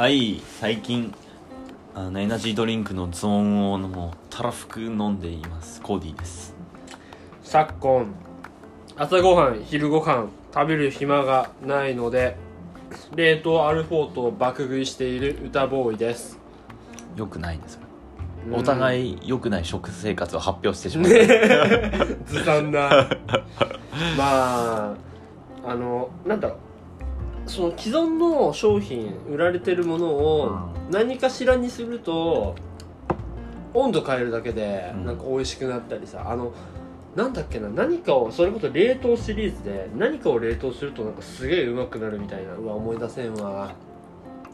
はい最近あのエナジードリンクのゾーンをもうたらふく飲んでいます。コーディです。昨今朝ごはん昼ごはん食べる暇がないので冷凍アルフォートを爆食いしている歌ボーイです。よくないですうん。お互い良くない食生活を発表してしまう、ずさんな。まああのなんだろうその既存の商品売られてるものを何かしらにすると温度変えるだけでうん。なんか美味しくなったりさ。あのなんだっけな。何かをそれこそ冷凍シリーズで何かを冷凍するとなんかすげえうまくなるみたいなうわ思い出せんわ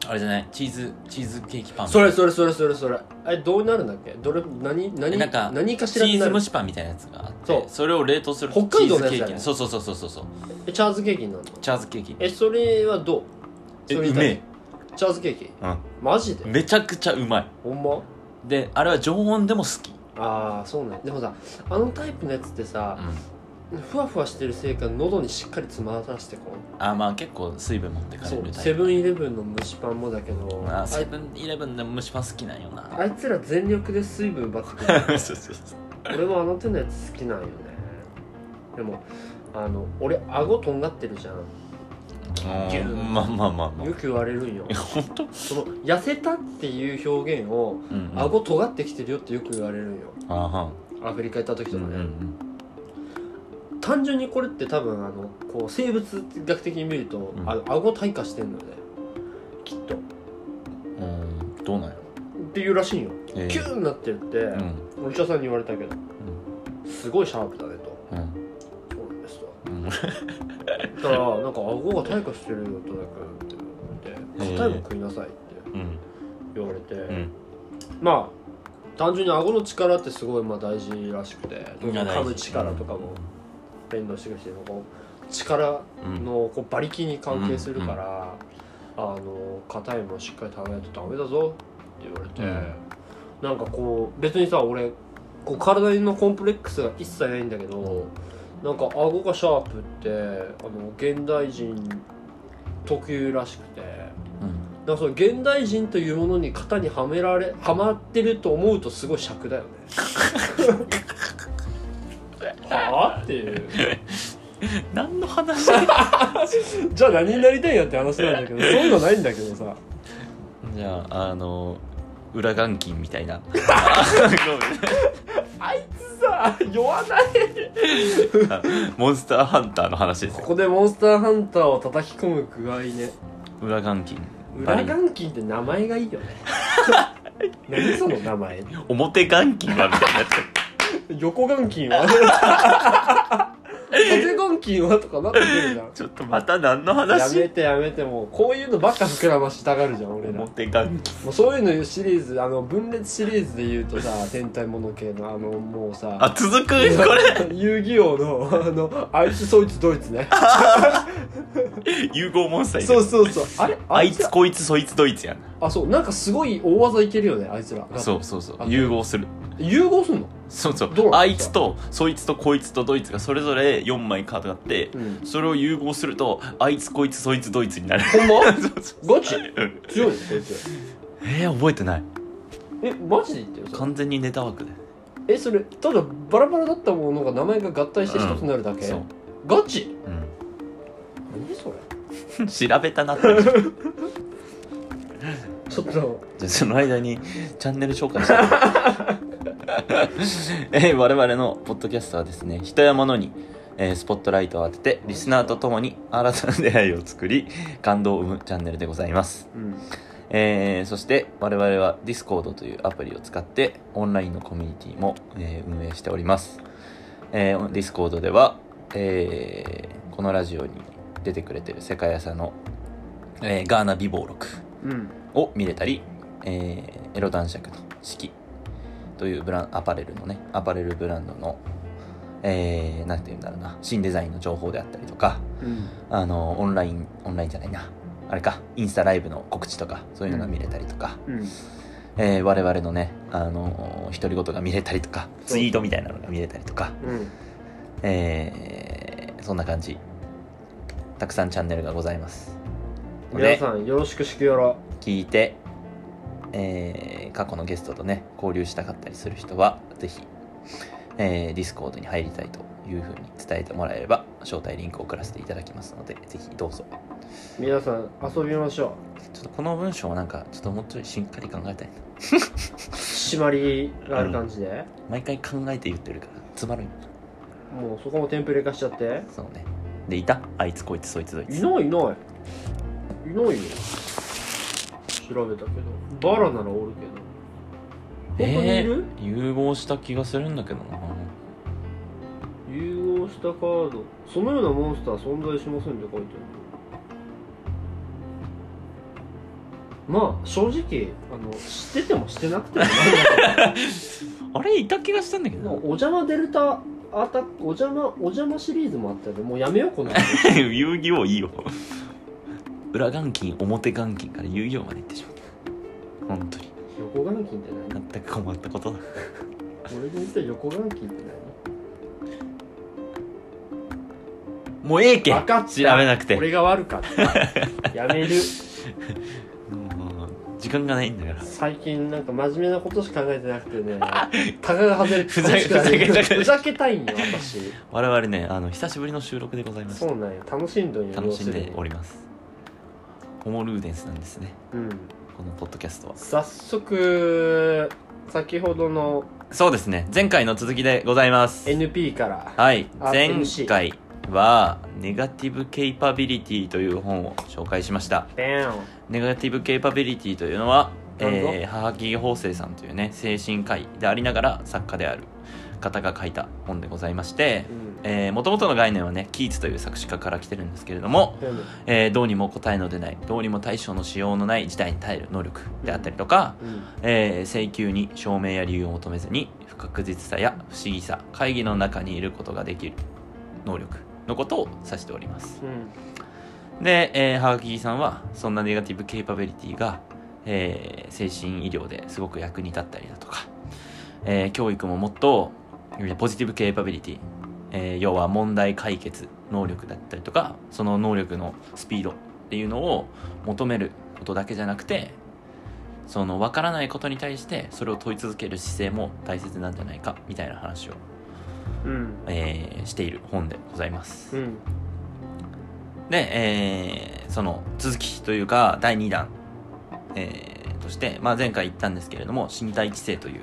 あれじゃない？チーズチーズケーキパンそれそれそれそれそれ。あれどうなるんだっけ？どれ何何なんか何かしチーズ蒸しパンみたいなやつがあってそう。それを冷凍すると北海道のやつチーズケーキそうそうそうそうそうそう。えチャーズケーキになるの？チャーズケーキ。えそれはどう？えそれにうめえ。チャーズケーキ？うマジで？んめちゃくちゃうまい。ほんま？であれは常温でも好き。ああそうねでもさあのタイプのやつってさうんふわふわしてるせいか喉にしっかり詰まらせてこあまあ結構水分持ってかれるタイプ。セブンイレブンの蒸しパンもだけど。あセブンイレブンで蒸しパン好きなんよな。あいつら全力で水分奪ってくる。そうそうそう俺もあの手のやつ好きなんよね。でもあの俺顎とんがってるじゃん。ギュまあまあまあまあ。よく言われるんよ。本当その痩せたっていう表現をうんうん。顎尖ってきてるよってよく言われるんよ。あはアフリカ行った時とかね、うんうん単純にこれって多分あのこう生物学的に見ると、ん。あの顎退化してんのよね。きっと。っうんうんどうなんやていうらしいんよ、えーキューになってるって、うん。お医者さんに言われたけど、すごいシャープだねと。うん。そうなんですと。うん。だからなんか顎が退化してるよとだけって言われて硬いもん食いなさいってうん。言われて、うん。まあ単純に顎の力ってすごいまあ大事らしくて噛む力とかも弁護士がしてるのこう力うんのこう馬力に関係するから、あの硬いものしっかり食べないとダメだぞって言われて、なんかこう別にさ俺こう体のコンプレックスが一切ないんだけど、なんか顎がシャープってあの現代人特有らしくてうんかその現代人というものに型にはめられはまってると思うとすごい尺だよね はあ？っていう。何の話？じゃあ何になりたいんやって話なんだけどそういうのないんだけどさ。じゃああの裏眼筋みたいな。あいつさ酔わない。モンスターハンターの話ですよ。ここでモンスターハンターを叩き込む具合ね。裏眼筋裏眼筋って名前がいいよね。何その名前？表眼筋はみたいなや横眼筋は？縦眼筋はとかなってくるじゃん。つちょっとまた何のや話めてやめてもうこういうのばっか膨らましたがるじゃん俺ら。も表眼筋うそういうのシリーズあの分裂シリーズで言うとさ 天体もの系のあのもうさあ続く？これ。遊戯王のあのあいつそいつドイツね。融合モンスターいるそうそうそう。あれ？あいつ？らこいつそいつドイツやんあそうなんかすごい大技いけるよねあいつら。そうそうそう。あ融合する。融合すんの？そうそう。あいつとそいつとこいつとドイツがそれぞれ4枚カードがあってうん。それを融合するとあいつこいつそいつドイツになる。ほんま？そうそうガチ？うん強いのこいつ。えー、覚えてない。えマジで言ってる？完全にネタ枠で。えそれただバラバラだったものが名前が合体して一つになるだけ、そう、ガチ？う何それ？ん、調べたなって ちょっとあその間にチャンネル紹介して えー我々のポッドキャストはですね。人や物に、えースポットライトを当ててリスナーと共に新たな出会いを作り感動を生むチャンネルでございます。うん。えーそして我々は Discord というアプリを使ってオンラインのコミュニティも、えー運営しております、えー Discord では、えーこのラジオに出てくれてる世界屋さんの、えーガーナ美貌録。うんを見れたり、えーエロ男爵の式というブランアパレルのねアパレルブランドのえー、なんて言うんだろうな新デザインの情報であったりとかうん。あのオンラインオンラインじゃないなあれかインスタライブの告知とかそういうのが見れたりとか、うん。えー我々のねあの独り言が見れたりとかツイートみたいなのが見れたりとか、うん。えーそんな感じ。たくさんチャンネルがございます。皆さんよろしくしくよろ聞聞いて、えー過去のゲストとね交流したかったりする人はぜひ、えー、ディスコードに入りたいというふうに伝えてもらえれば招待リンクを送らせていただきますのでぜひどうぞ。皆さん遊びましょちょっとこの文章をなんかちょっともうちょいしっかり考えたいな。う締まりがある感じで、毎回考えて言ってるから詰まるん。よもうそこもテンプレ化しちゃって。そうね。でいた？あいつこいつそいつどいつ。いないいない。いないよ調べたけどバラならおるけど。本当にいる、えー融合した気がするんだけどな。融合したカード。そのようなモンスター存在しませんって書いてある。まあ正直あの知っててもしてなくても あれいた気がしたんだけど。どお邪魔デルタアタックお邪魔お邪魔シリーズもあったよね。もうやめようこの 遊戯王いいよ裏眼筋表眼筋から遊戯王まで行ってしまった。本当に。横眼筋って何？全く困ったことだ。俺が言った横眼筋ってもうええけ何分かった。調べなくて。俺が悪かった。やめる。時間がないんだから。最近なんか真面目なことしか考えてなくてね。タガが外れてふざけ楽しくなるふざけたいんよ私。我々ねあの久しぶりの収録でございますそうなんよ。楽しんどんよ楽しんでおりますホモルーデンスなんですね。うん。このポッドキャストは。早速先ほどのそうですね。前回の続きでございます。NP からはい。あ前回はネガティブケイパビリティという本を紹介しました。ネガティブケイパビリティというのは、えー、母木法生さんというね精神科医でありながら作家である方が書いた本でございましてうん。えー、元々の概念はねキーツという作詞家から来てるんですけれども、でもえーどうにも答えの出ないどうにも対処のしようのない事態に耐える能力であったりとか、うん。えー請求に証明や理由を求めずに不確実さや不思議さ会議の中にいることができる能力のことを指しております。うん。で、えー、ハガキさんはそんなネガティブケイパビリティが、えー精神医療ですごく役に立ったりだとか、えー教育ももっとえーポジティブケイパビリティ、えー要は問題解決能力だったりとかその能力のスピードっていうのを求めることだけじゃなくてその分からないことに対してそれを問い続ける姿勢も大切なんじゃないかみたいな話を、うん。えーしている本でございます。うん。で、えーその続きというか第2弾、えーとして、まあ、前回言ったんですけれども身体知性という、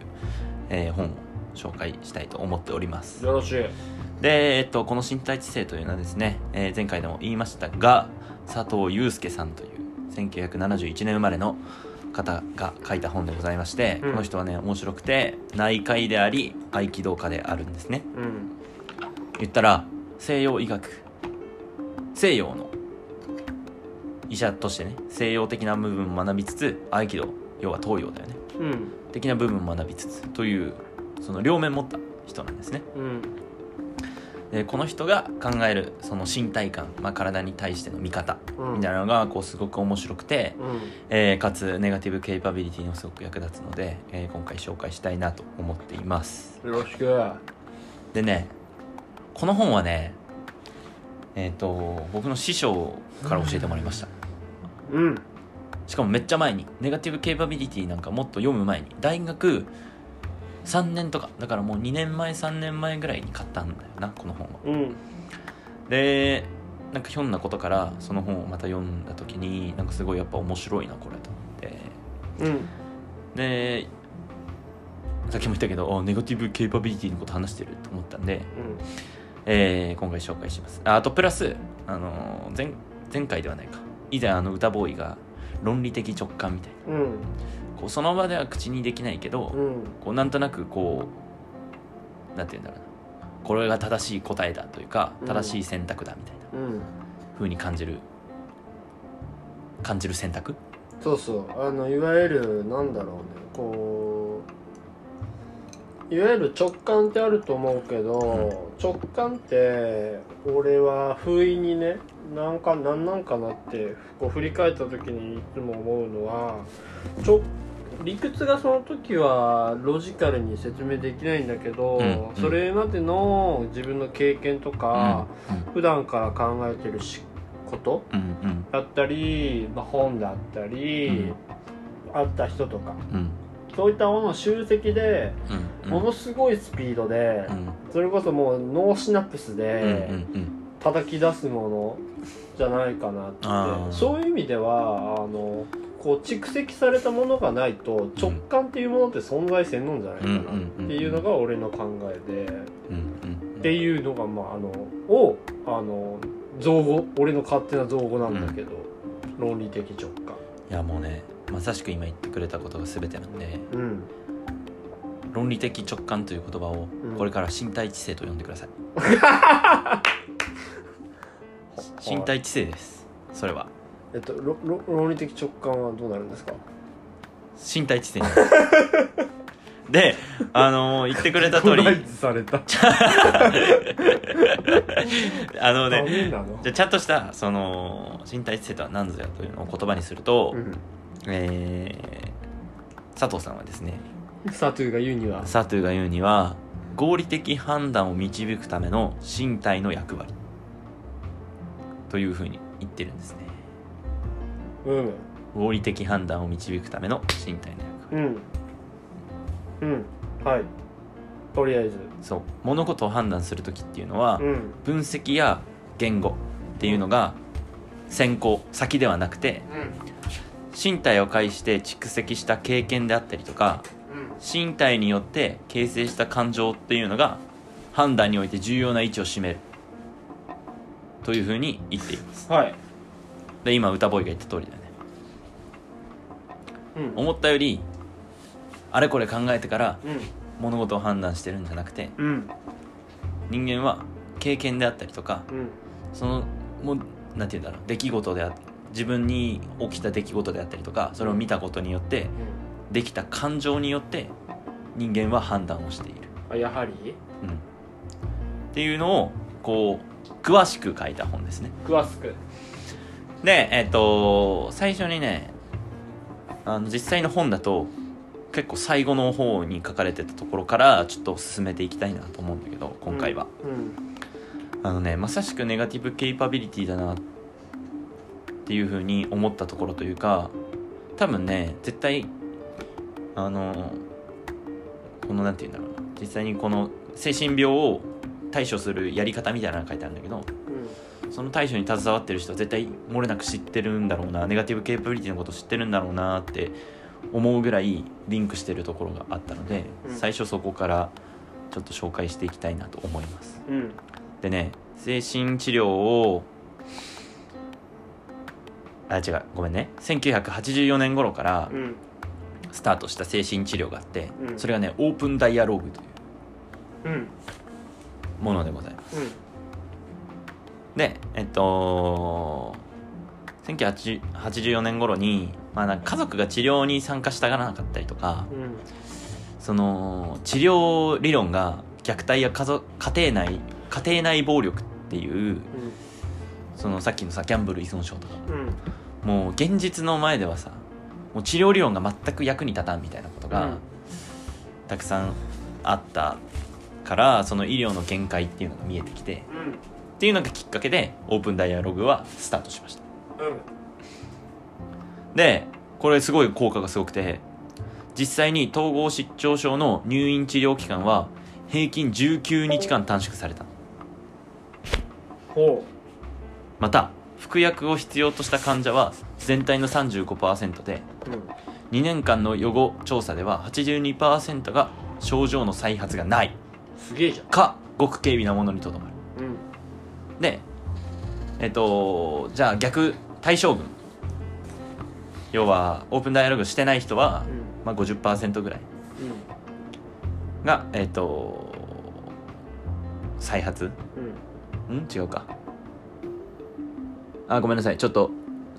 えー本を紹介したいと思っております。よろしい。で、えっと、この身体知性というのはですね、えー前回でも言いましたが佐藤祐介さんという1971年生まれの方が書いた本でございまして、うん。この人はね面白くて内科医であり合気道家であるんですね。うん。言ったら西洋医学西洋の医者としてね西洋的な部分を学びつつ合気道要は東洋だよね。うん。的な部分を学びつつというその両面持った人なんですね。うん。でこの人が考えるその身体感、まあ、体に対しての見方うん。みたいなのがこうすごく面白くて、うん。えーかつネガティブケイパビリティにもすごく役立つので、えー今回紹介したいなと思っています。よろしく。でねこの本はねえっ、と僕の師匠から教えてもらいました。うん。しかもめっちゃ前にネガティブケイパビリティなんかもっと読む前に大学3年とかだからもう2年前3年前ぐらいに買ったんだよなこの本は。うん。でなんかひょんなことからその本をまた読んだ時になんかすごいやっぱ面白いなこれと思って。うん。でさっきも言ったけどあネガティブケイパビリティのこと話してると思ったんで、えー今回紹介します。ああとプラス、あのー前前回ではないか。以前あの歌ボーイが論理的直感みたいな。うんこうその場では口にできないけど、うん。こうなんとなくこうなんて言うんだろうな。これが正しい答えだというかうん。正しい選択だみたいな。うん。風に感じる。感じる選択？そうそう。あのいわゆるなんだろうね。こういわゆる直感ってあると思うけど、直感って俺は不意にねなんかなんなんかなってこう振り返った時にいつも思うのはちょ理屈がその時はロジカルに説明できないんだけど、うんうん。それまでの自分の経験とか、うん普段から考えてるしことうんうん。だったり、まあ、本だったり、会った人とか。うん。そういったものを集積でうんものすごいスピードで、うん。それこそもう脳シナプスうんでうんうん。叩き出すものじゃないかなって、そういう意味ではあのこう蓄積されたものがないと直感っていうものって存在せんのんじゃないかなっていうのが俺の考えで、っていうのがまああのをあの造語俺の勝手な造語なんだけど、論理的直感。いやもうねまさしく今言ってくれたことが全てなんでうん。論理的直感という言葉をうん。これから身体知性と呼んでください、身体知性ですそれはえっとろろ論理的直感はどうなるんですか？身体知性にであのー言ってくれた通り。あのダねじゃあちゃんとしたその身体知性とは何ぞやというのを言葉にすると、うん。えー佐藤さんはですね。サトゥーが言うには？サトゥが言うには合理的判断を導くための身体の役割。というふうに言ってるんですね。うん合理的判断を導くための身体の役割。うん。うん。はい。とりあえず。そう。物事を判断する時っていうのは、うん。分析や言語っていうのが先行先ではなくて身体を介して蓄積した経験であったりとかうん身体によって形成した感情っていうのが判断において重要な位置を占める。というふうに言っています。はいで今歌ボーイが言った通りだね。うん。思ったよりあれこれ考えてからうん。物事を判断してるんじゃなくてうん。人間は経験であったりとかうん。そのもうなんて言うんだろう出来事であ自分に起きた出来事であったりとかそれを見たことによってできた感情によって人間は判断をしている、あやはり？うん、っていうのをこう詳しく書いた本ですね。詳しくでえっ、と最初にねあの実際の本だと結構最後の方に書かれてたところからちょっと進めていきたいなと思うんだけど今回は、うん。あのねまさしくネガティブケイパビリティだなっていうふうに思ったところというか多分ね絶対あのこのなんて言うんだろうな。実際にこの精神病を対処するやり方みたいなのが書いてあるんだけどうんその対処に携わってる人は絶対漏れなく知ってるんだろうなネガティブケイパビリティのこと知ってるんだろうなって思うぐらいリンクしてるところがあったので、うん。最初そこからちょっと紹介していきたいなと思います。うん。でね精神治療をあ違うごめんね。1984年頃からうん。スタートした精神治療があって、うん。それがねオープンダイアログといううん。ものでございます。うんでえっと1984年頃に、まあ、なんか家族が治療に参加したがらなかったりとかうんその治療理論が虐待や家族家庭内家庭内暴力っていうそのさっきのさギャンブル依存症とか。うんもう現実の前ではさもう治療理論が全く役に立たんみたいなことがたくさんあったからその医療の限界っていうのが見えてきてっていうのがきっかけでオープンダイアログはスタートしました。うん。でこれすごい効果がすごくて実際に統合失調症の入院治療期間は平均19日間短縮されたほまた服薬を必要とした患者は全体の35%でううん。2年間の予後調査では82%が症状の再発がないすげえじゃん。かごく軽微なものにとどまる。うんでえっとじゃあ逆対象群要はオープンダイアログしてない人は、まあ、50%ぐらい。うん。がえっと再発？うん。ん？違うか。あごめんなさい。ちょっと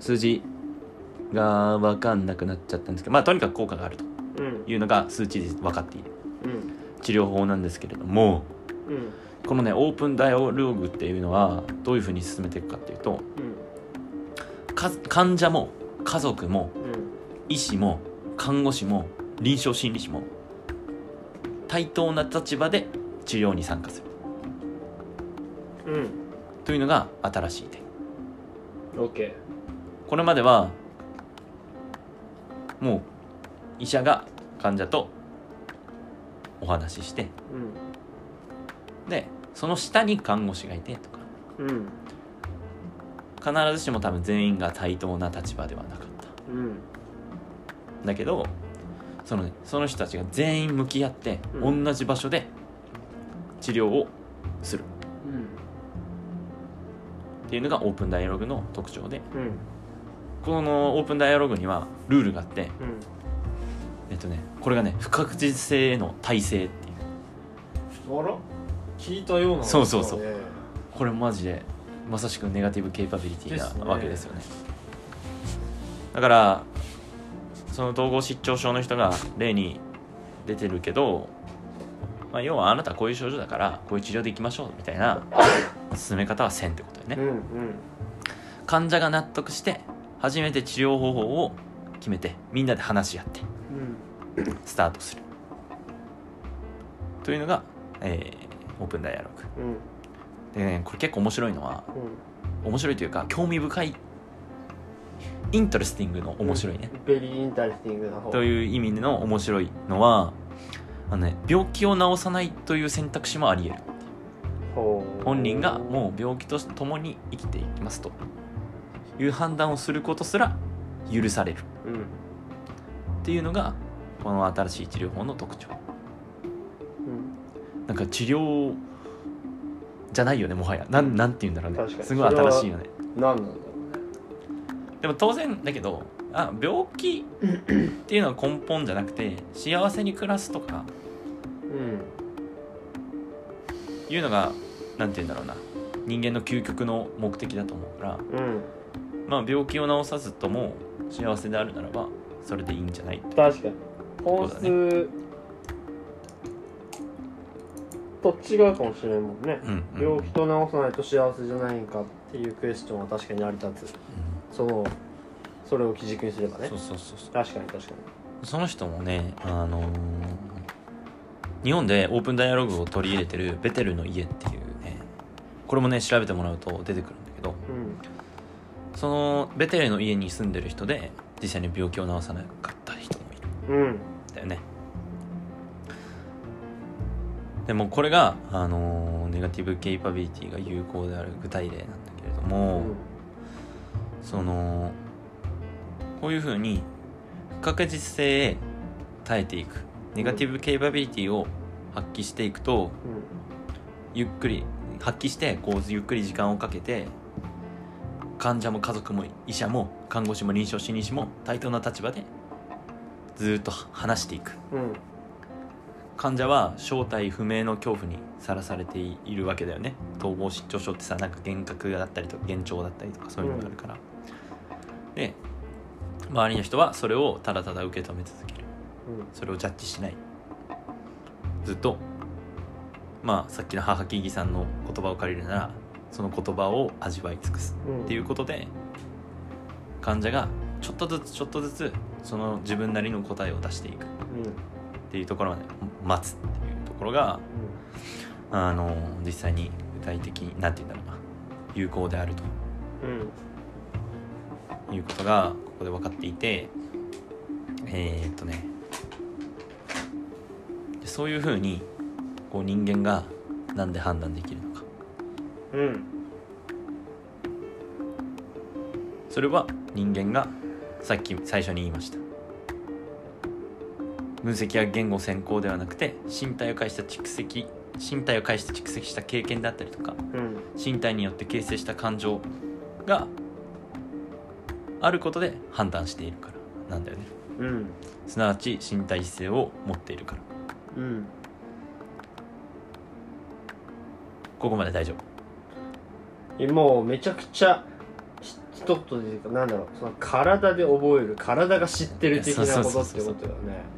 数字が分かんなくなっちゃったんですけどまあとにかく効果があるとうん。いうのが数値で分かっている。うん。治療法なんですけれどもうんこのねオープンダイアログっていうのはどういうふうに進めていくかっていうとか患者も家族もうん医師も看護師も臨床心理士も対等な立場で治療に参加する。うんというのが新しい点。オッケこれまではもう医者が患者とお話ししてーでその下に看護師がいてとか。うんうん必ずしも多分全員が対等な立場ではなかった。うんだけどその,、ね、その人たちが全員向き合って、うん。同じ場所で治療をする。うんっていうのがオープンダイアログの特徴で。うんこのオープンダイアログにはルールがあってうん。えっとねこれがね不確実性への耐性っていう。あら聞いたようなそうそうそう。ねこれマジでまさしくネガティブケイパビリティなわけですよね。だからその統合失調症の人が例に出てるけど、まあ、要はあなたはこういう症状だからこういう治療でいきましょうみたいな進め方はせんってことよね、うんうん。患者が納得して初めて治療方法を決めてみんなで話し合ってうん。スタートする。というのが、えーオープンダイアログ。うん。でねこれ結構面白いのはうん。面白いというか興味深い interesting の面白いね、 very interesting な方。という意味での面白いのはあの、ね、病気を治さないという選択肢もあり得る。本人がもう病気と共に生きていきますと。いう判断をすることすら許される。うん。っていうのがこの新しい治療法の特徴。うんなんか治療じゃないよねもはや。なんなんて言うんだろうね。すごい新しいよね。何なんだろでも当然だけどあ病気っていうのは根本じゃなくて幸せに暮らすとかうねいうのがなんて言うんだろうな。人間の究極の目的だと思うからうん。うんまあ病気を治さずとも幸せであるならばそれでいいんじゃない確かに。本そうと違うかもしれんもんね。うん、うん病気と治さないと幸せじゃないんかっていうクエスチョンは確かに成り立つ。そのそれを基軸にすればね。そうそうそうそう。確かに確かその人もねあのー日本でオープンダイアログを取り入れてるベテルの家っていうねこれもね調べてもらうと出てくるんだけどにそのベテルの家に住んでる人で実際に病気を治さなかった人もいる。うんうんん。だよねでもこれが、あのーネガティブケイパビリティが有効である具体例なんだけれども、そのこういうふうに不確実性へ耐えていく。ネガティブケイパビリティを発揮していくとゆっくり発揮してこうゆっくり時間をかけて患者も家族も医者も看護師も臨床心理士も対等な立場でずーっと話していく。うんうん患者は正体不明の恐怖にさらされているわけだよね。統合失調症ってさなんか幻覚だったりとか幻聴だったりとかそういうのがあるから、で周りの人はそれをただただ受け止め続ける。それをジャッジしない。ずっとまあさっきの母木木さんの言葉を借りるならその言葉を味わい尽くす。うんっていうことで患者がちょっとずつちょっとずつその自分なりの答えを出していく。うん。ていうところまで待つっていうところがあの実際に具体的に何て言うんだろうな有効であるうんと。いうことがここで分かっていてえー、っとねでそういうふうにこう人間がなんで判断できるのか。うんうん。それは人間がさっき最初に言いました分析や言語専攻ではなくて身体を介した蓄積身体を介して蓄積した経験だったりとかうん。身体によって形成した感情があることで判断しているからなんだよね。うん。すなわち身体性を持っているから。うん。ここまで大丈夫。もうめちゃくちゃひ一言で言うかなんだろう。その体で覚える。体が知ってる的なことってことだよね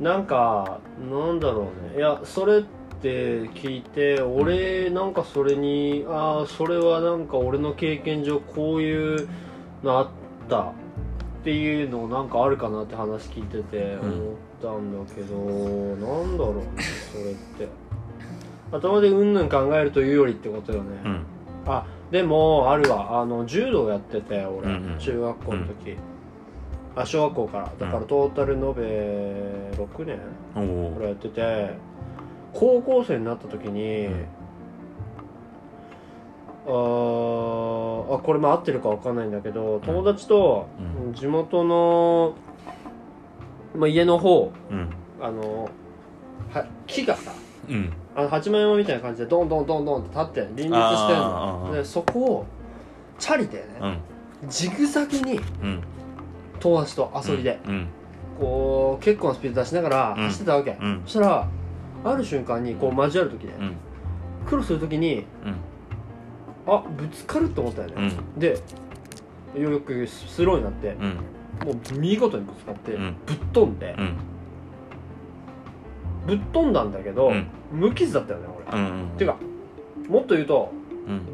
なんかなんだろうね。いやそれって聞いて俺なんかそれにああそれはなんか俺の経験上こういうのあった。っていうのなんかあるかなって話聞いててうん。思ったんだけど、なんだろうねそれって。頭でうんぬん考えるというよりってことよね、うん。あでもあるわ。あの柔道やってて俺、うんうん。中学校の時、あ小学校から。だからトータル延べ6年おおぐらいやってて高校生になった時に、うん。あーあこれも合ってるか分かんないんだけど友達とうん。地元の、まあ、家の方うん。あのは木がさうん。あの八幡山みたいな感じでドンドンドンドンって立って林立してんあーのでそこをチャリでね、うん。ジグザグにうん友達と遊びで、うんこう結構なスピード出しながらうん。走ってたわけ、うん。そしたらある瞬間にこう交わる時ね、うん。クロスする時にうん。あぶつかるって思ったよね、うん。でようやくスローになってうん。もう見事にぶつかって、うん。ぶっ飛んで、うん。ぶっ飛んだんだけど、うん。無傷だったよね俺、うんてかもっと言うとうん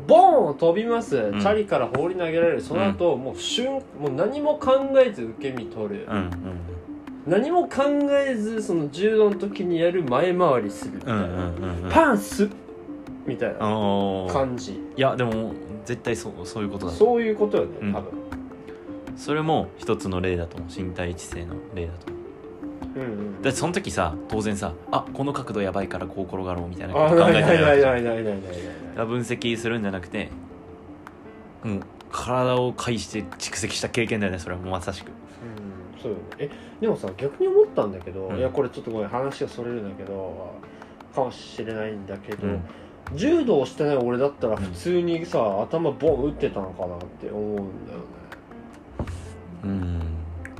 ボーン飛びます、ん。チャリから放り投げられる。その後、もう瞬もう何も考えず受け身取る、うん何も考えずその柔道の時にやる前回りするみたいな、パンスみたいな感じ。いやでも絶対そうそういうことだ。そういうことよねうん。多分、それも一つの例だと思う。身体知性の例だと思ううんうんだってその時さ当然さあこの角度やばいからこう転がろうみたいなあこと考えてないわけ分析するんじゃなくてもう体を介して蓄積した経験だよねそれはもうまさしく。うんそうよね。えでもさ逆に思ったんだけど、うん。いやこれちょっとごめん話がそれるんだけどかもしれないんだけど、うん。柔道してない俺だったらうん。普通にさ、頭ボン打ってたのかなって思うんだよね。うん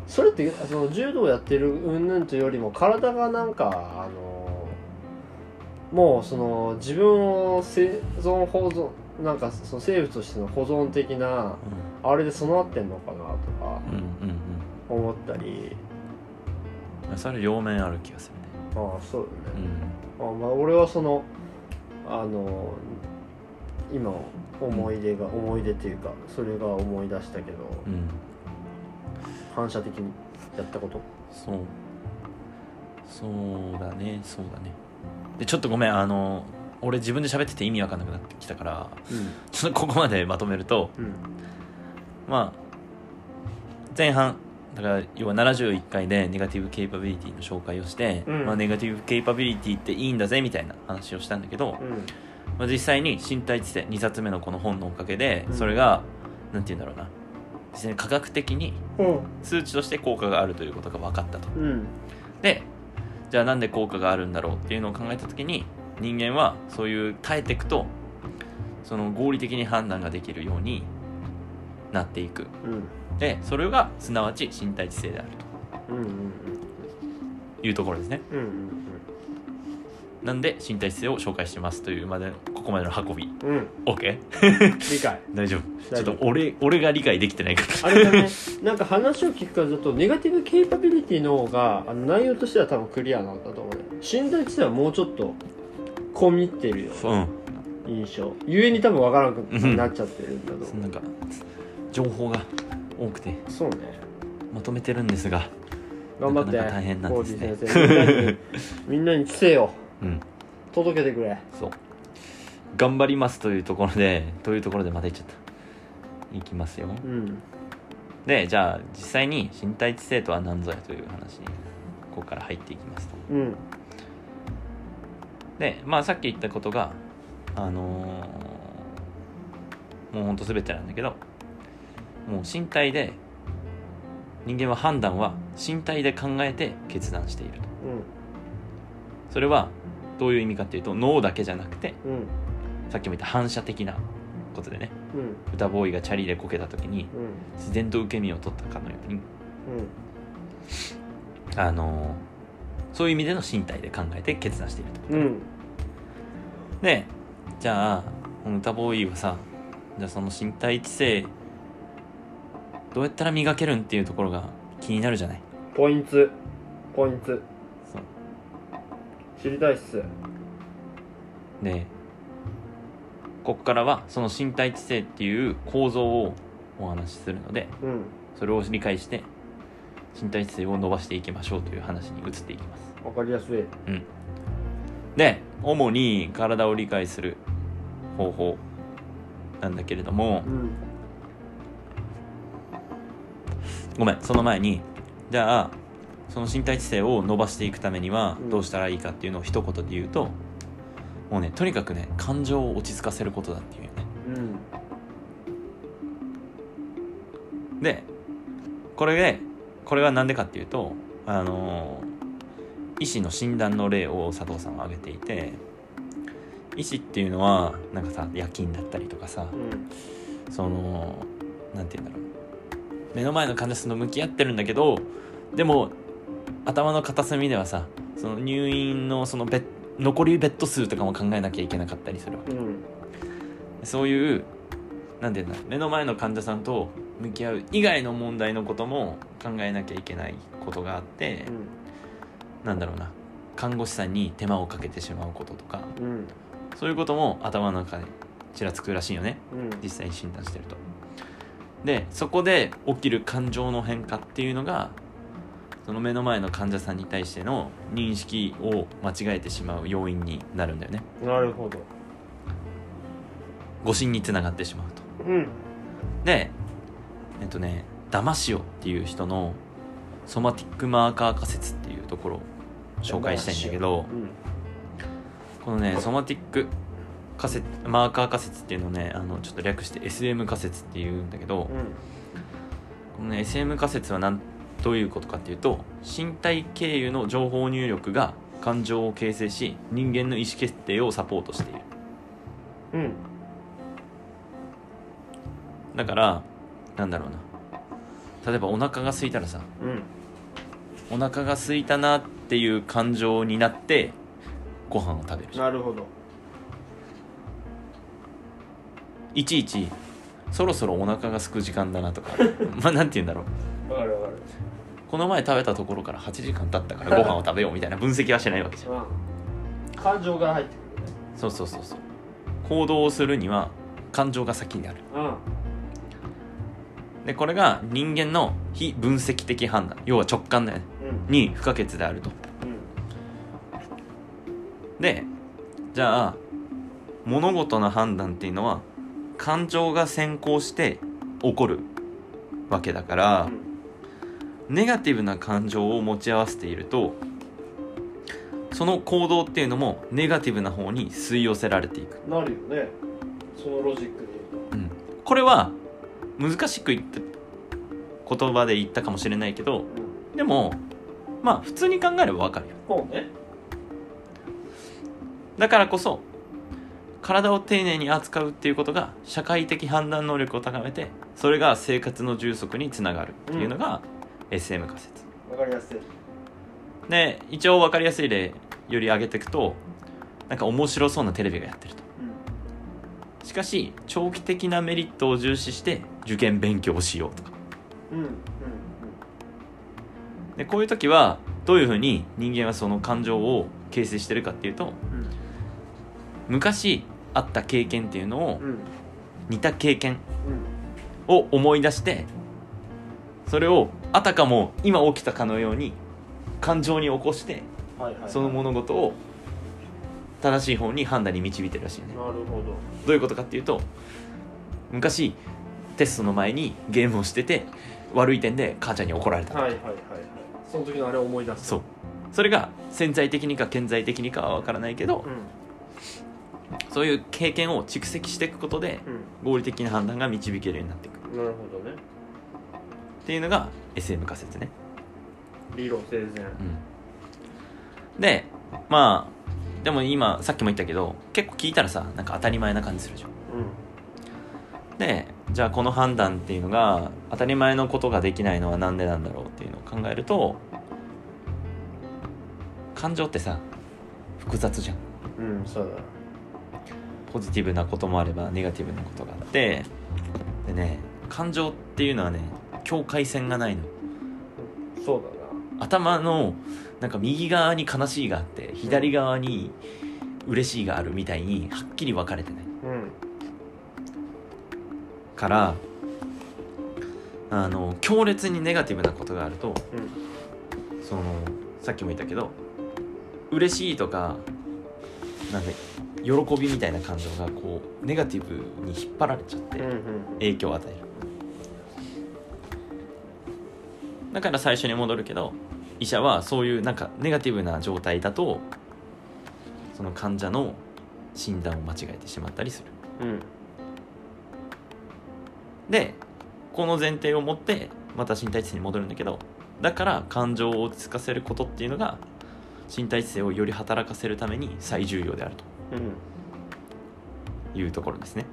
それってその柔道やってる云々というよりも体がなんかあのもうその自分を生存保存なんかその生物としての保存的なあれで備わってんのかなとかうんうんうん。思ったり。うんそれ両面ある気がするね。ああそうだうね、ん。あまあ俺はそのあの今思い出が、思い出っていうかそれが思い出したけど、うん反射的にやったこと？そう。そうだね。そうだね。でちょっとごめん。あの俺自分で喋ってて意味わかんなくなってきたからちょっとここまでまとめるとうん。まあ前半だから要は71回でネガティブケイパビリティの紹介をして、うん。まあ、ネガティブケイパビリティっていいんだぜみたいな話をしたんだけど、まあ、実際に身体知性2冊目のこの本のおかげでうん。それが、なんて言うんだろうな実際に科学的にうん。数値として効果があるということが分かったと。うん。でじゃあなんで効果があるんだろうっていうのを考えた時に人間はそういう耐えていくとその合理的に判断ができるようになっていく。うん。でそれがすなわち身体知性であるうんうんというところですね。うんうんなんで身体知性を紹介してますというまでここまでの運び。うん。うん OK? 理解。大丈夫。ちょっと俺俺が理解できてないから。あれだね。なんか話を聞くからだとネガティブケイパビリティの方があの内容としては多分クリアなんだと思うね。身体知性はもうちょっと込み入ってるようん。印象。ゆえに多分わからなくなっちゃってるんだと思う。なんか情報が多くて。そうね。まとめてるんですが。頑張って大変なんですね。みんなにみんなに知性をうん。届けてくれ。そう。頑張りますというところで というところでまた言っちゃった。いきますよ。うん。でじゃあ実際に身体知性とは何ぞやという話にここから入っていきますと。うん。でまあさっき言ったことがあのーもうほんと全てなんだけどもう身体で人間は判断は身体で考えて決断していると。それはどういう意味かっていうと脳だけじゃなくてうん。うんさっきも言った反射的なことでね。うん。歌ボーイがチャリでこけた時にうん。自然と受け身を取ったかのように。うん。あのーそういう意味での身体で考えて決断していると。うん。でじゃあこの歌ボーイはさじゃあその身体知性どうやったら磨けるんっていうところが気になるじゃない。ポイント。ポイント知りたいっす。でここからはその身体知性っていう構造をお話しするのでうん。それを理解して身体知性を伸ばしていきましょうという話に移っていきます。わかりやすい。で主に体を理解する方法なんだけれどもうん。ごめんその前にじゃあその身体知性を伸ばしていくためにはうん。どうしたらいいかっていうのを一言で言うともうねとにかくね感情を落ち着かせることだっていうよね。うん。でこれでこれは何でかっていうとあのー医師の診断の例を佐藤さんは挙げていて医師っていうのはなんかさ夜勤だったりとかさうん。そのなんて言うんだろう。目の前の患者さんと向き合ってるんだけどでも頭の片隅ではさその入院のそのベッ残りベッド数とかも考えなきゃいけなかったりするわけ。うん。そういうなんて言うんだ目の前の患者さんと向き合う以外の問題のことも考えなきゃいけないことがあって、なんだろうな。看護師さんに手間をかけてしまうこととか。うん。そういうことも頭の中でちらつくらしいよね。うん。実際に診断してると。でそこで起きる感情の変化っていうのがその目の前の患者さんに対しての認識を間違えてしまう要因になるんだよね。なるほど。誤診につながってしまうと。うん。でえっとねダマシオっていう人のソマティックマーカー仮説っていうところを紹介したいんだけどうん。このねソマティック仮説マーカー仮説っていうのをねあのちょっと略して SM 仮説っていうんだけど、うん。このね SM 仮説はなんどういうことかっていうと身体経由の情報入力が感情を形成し人間の意思決定をサポートしている。うん。だからなんだろうな。例えばお腹が空いたらさうん。お腹が空いたなっていう感情になってご飯を食べるなるほど。いちいちそろそろお腹が空く時間だなとか まあなんて言うんだろうわかるわかる。この前食べたところから8時間経ったからご飯を食べようみたいな分析はしないわけじゃん。うん感情が入ってくるね。そうそうそうそう。行動をするには感情が先にある。うん。でこれが人間の非分析的判断。要は直感だよね。うん。に不可欠であると。うん。でじゃあ物事の判断っていうのは感情が先行して起こるわけだから、ネガティブな感情を持ち合わせているとその行動っていうのもネガティブな方に吸い寄せられていく、なるよね。そのロジックで言ううん、これは難しく言った言葉で言ったかもしれないけどとうん。でもまあ普通に考えればわかるよ。そうね。だからこそ体を丁寧に扱うっていうことが社会的判断能力を高めてそれが生活の充足につながるっていうのが SM 仮説、わかりやすい。で一応分かりやすい例より上げていくとなんか面白そうなテレビがやってると。しかし長期的なメリットを重視して受験勉強をしようとか。うんうんうん。でこういう時はどういうふうに人間はその感情を形成してるかっていうと昔あった経験っていうのをうんうん。似た経験うん。を思い出してそれをあたかも今起きたかのように感情に起こしてはいはいはい。その物事を正しい方に判断に導いてるらしいね。なるほど。どういうことかっていうと昔テストの前にゲームをしてて悪い点で母ちゃんに怒られた、はいはいはいはい。その時のあれを思い出す。そう。それが潜在的にか顕在的にかは分からないけどうそういう経験を蓄積していくことでん。合理的な判断が導けるようになっていく。うんなるほど。ねっていうのが SM 仮説ね。理論整然。うん。でまあでも今さっきも言ったけど結構聞いたらさなんか当たり前な感じするじゃん。うん。でじゃあこの判断っていうのが当たり前のことができないのはなんでなんだろうっていうのを考えると感情ってさ複雑じゃん。うんそうだ。ポジティブなこともあればネガティブなことがあってでね感情っていうのはね境界線がないの。そうだ頭のなんか右側に悲しいがあって左側に嬉しいがあるみたいにはっきり分かれてない。なうんからあの強烈にネガティブなことがあるとそのさっきも言ったけど嬉しいとかなんで喜びみたいな感情がこうネガティブに引っ張られちゃってうんうん。影響を与えるだから最初に戻るけど医者はそういうなんかネガティブな状態だとその患者の診断を間違えてしまったりする。うん。でこの前提を持ってまた身体知性に戻るんだけどだから感情を落ち着かせることっていうのが身体知性をより働かせるために最重要であるうん。というところですね。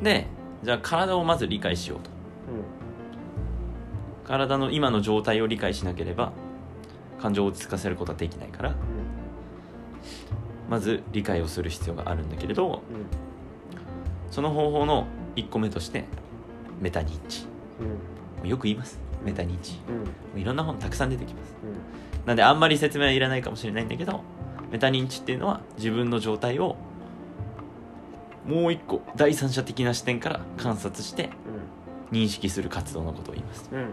うん。でじゃあ体をまず理解しようと体の今の状態を理解しなければ感情を落ち着かせることはできないからまず理解をする必要があるんだけれどその方法の1個目としてメタ認知。うんよく言います。メタ認知。うんいろんな本たくさん出てきます。うんなんであんまり説明はいらないかもしれないんだけどメタ認知っていうのは自分の状態をもう一個第三者的な視点から観察して認識する活動のことを言います。うんうん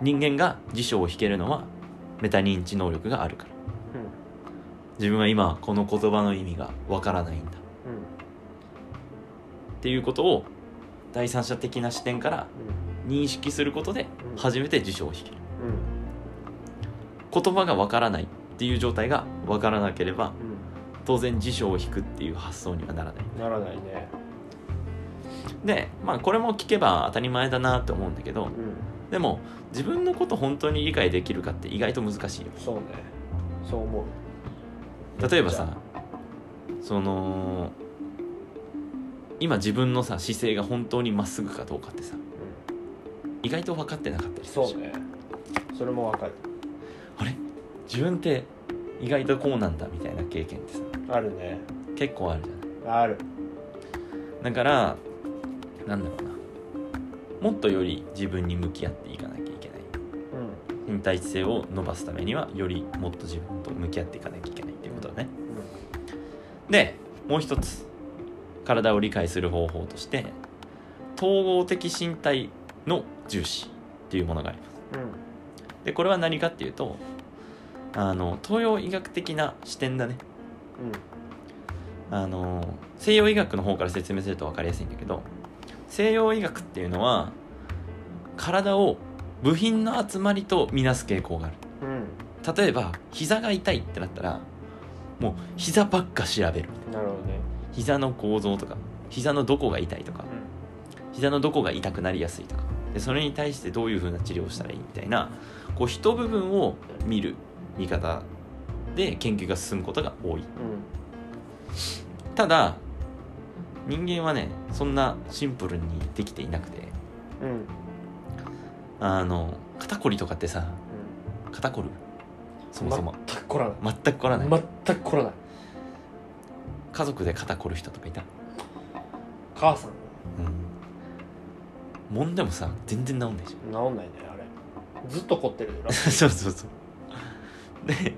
人間が辞書を引けるのはメタ認知能力があるから。自分は今この言葉の意味がわからないんだ。っていうことを第三者的な視点から認識することでうん初めて辞書を引ける。うん言葉がわからないっていう状態がわからなければう当然辞書を引くっていう発想にはならない。んならないね。でまあこれも聞けば当たり前だなって思うんだけどうんでも自分のこと本当に理解できるかって意外と難しいよ。そうね。そう思う。例えばさその今自分のさ姿勢が本当にまっすぐかどうかってさ意外と分かってなかったりするしそうね。それもわかる。あれ？自分って意外とこうなんだみたいな経験ってさあるね。結構あるじゃない？ある。だからなんだろうなもっとより自分に向き合っていかなきゃいけない。うん身体知性を伸ばすためにはよりもっと自分と向き合っていかなきゃいけないっていうことだね。でもう一つ体を理解する方法として統合的身体の重視っていうものがあります。うんでこれは何かっていうとあの東洋医学的な視点だね。あの西洋医学の方から説明すると分かりやすいんだけど西洋医学っていうのは体を部品の集まりとみなす傾向がある。うんうん例えば膝が痛いってなったらもう膝ばっか調べる。なるほどね。膝の構造とか膝のどこが痛いとか膝のどこが痛くなりやすいとか。でそれに対してどういう風な治療をしたらいいみたいなこう一部分を見る見方で研究が進むことが多い。うん。ただ人間はねそんなシンプルにできていなくて。うん。あの肩こりとかってさ肩こる？そもそも。全く凝らない。全くこらない、全く凝らない。家族で肩こる人とかいた？母さん。うん。もんでもさ全然治んないじ治んないねあれ。ずっと凝ってる そうそうそう。で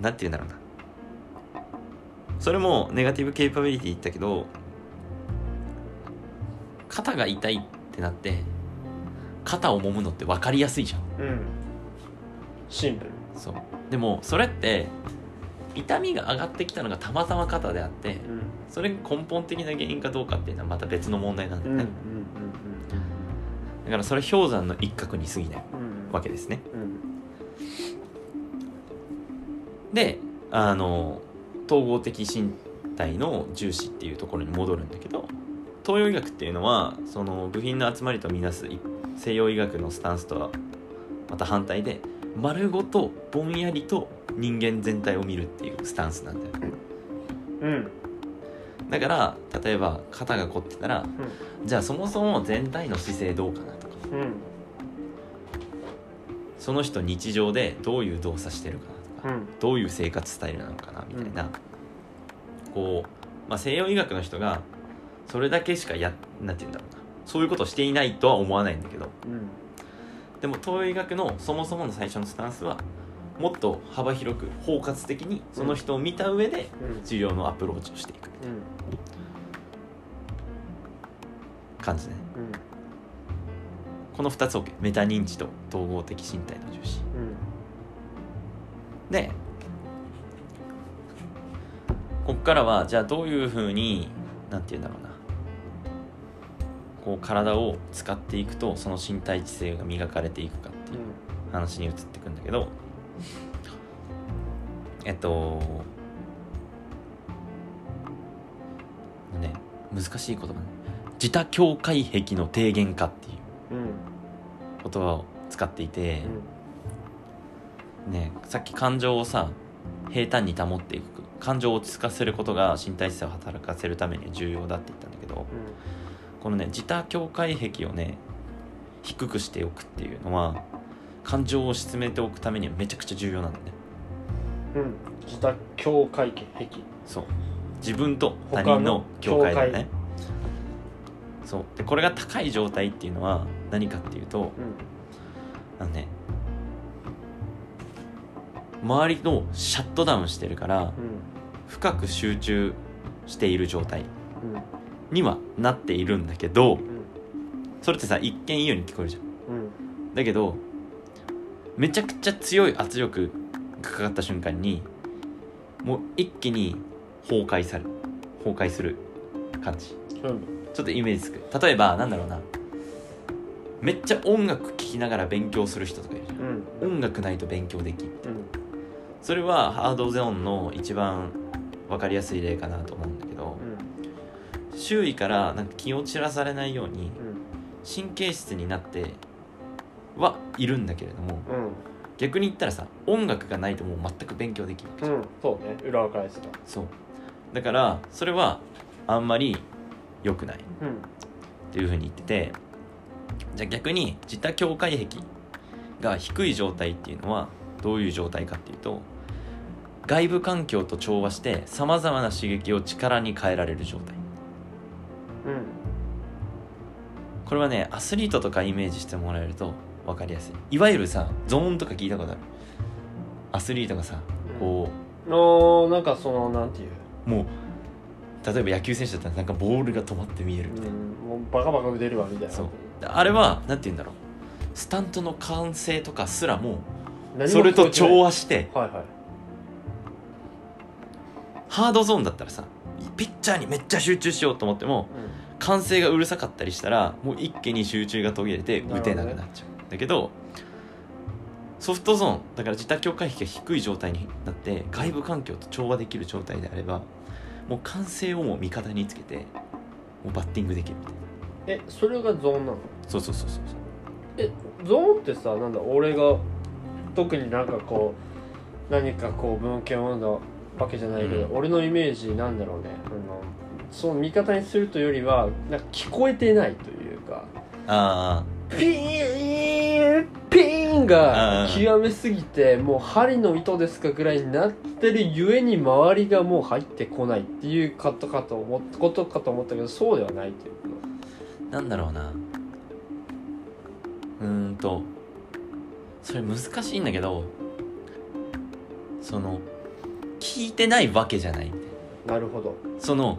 なんて言うんだろうなそれもネガティブケイパビリティ言ったけど肩が痛いってなって肩を揉むのって分かりやすいじゃん。うん。シンプル。そう。でもそれって痛みが上がってきたのがたまたま肩であってうん。それが根本的な原因かどうかっていうのはまた別の問題なんだよね、だからそれ氷山の一角に過ぎないわけですね。うん。であの統合的身体の重視っていうところに戻るんだけど東洋医学っていうのはその部品の集まりとみなす一西洋医学のスタンスとはまた反対で丸ごとぼんやりと人間全体を見るっていうスタンスなんだよ。うん。だから例えば肩が凝ってたらじゃあそもそも全体の姿勢どうかなとか。うん。その人日常でどういう動作してるかなどういう生活スタイルなのかなみたいな、こう、まあ、西洋医学の人がそれだけしかやなんて言うんだろうな。そういうことをしていないとは思わないんだけど。うん。でも東洋医学のそもそもの最初のスタンスはもっと幅広く包括的にその人を見た上でうん。治療のアプローチをしていくうん。感じね。うん。この2つ OK メタ認知と統合的身体の重視。うんでこっからはじゃあどういうふうになんて言うんだろうな。こう体を使っていくとその身体知性が磨かれていくかっていう話に移っていくんだけど。えっとね難しい言葉ね。自他境界壁の低減化っていううん。言葉を使っていてうん、ねさっき感情をさ平坦に保っていく感情を落ち着かせることが身体知性を働かせるためには重要だって言ったんだけどこのね自他境界壁をね低くしておくっていうのは感情を沈めておくためにはめちゃくちゃ重要なんだよね。うん。うん自他境界壁。そう。自分と他人の境界。だよね。境そう。でこれが高い状態っていうのは何かっていうとうん。あのね周りのシャットダウンしてるから深く集中している状態にはなっているんだけどうんそれってさ一見いいように聞こえるじゃん。うんだけどめちゃくちゃ強い圧力がかかった瞬間にもう一気に崩壊され崩壊する感じ。うんちょっとイメージつく。例えばなんだろうな。めっちゃ音楽聴きながら勉強する人とかいるじゃうん。ん音楽ないと勉強できんうんそれはハードゾーンの一番分かりやすい例かなと思うんだけど周囲からなんか気を散らされないようにうん神経質になってはいるんだけれどもうん逆に言ったらさ音楽がないともう全く勉強できない、うん。そうね。裏返すがそう。だからそれはあんまり良くない。っうん。ていうふうに言っててじゃあ逆に自他境界壁が低い状態っていうのはどういう状態かっていうと外部環境と調和してさまざまな刺激を力に変えられる状態。うん。これはねアスリートとかイメージしてもらえると分かりやすい。いわゆるさゾーンとか聞いたことある？アスリートがさこのなんかそのなんていう？うもう例えば野球選手だったらなんかボールが止まって見えるみたいな、うん。もうバカバカ打てるわみたいな。そう。あれはなんて言うんだろう。スタントの完成とかすらもそれと調和して。はいはい。ハードゾーンだったらさピッチャーにめっちゃ集中しようと思っても歓声がうるさかったりしたらもう一気に集中が途切れて打てなくなっちゃう、だけどソフトゾーンだから自他境界壁が低い状態になって外部環境と調和できる状態であればもう歓声をもう味方につけてもうバッティングできるみたいな。えそれがゾーンなの？そうそうそうそう。えゾーンってさなんだ俺が特になんかこう何かこう文献を読んだわけじゃないけど、うん。俺のイメージなんだろうね。あのその味方にするというよりはなんか聞こえてないというかあピーンピーンが極めすぎてもう針の糸ですかぐらいになってるゆえに周りがもう入ってこないっていうことかと思っことかと思ったけどそうではないっていうなんだろうな。うーんとそれ難しいんだけどその聞いてないわけじゃない。なるほど、その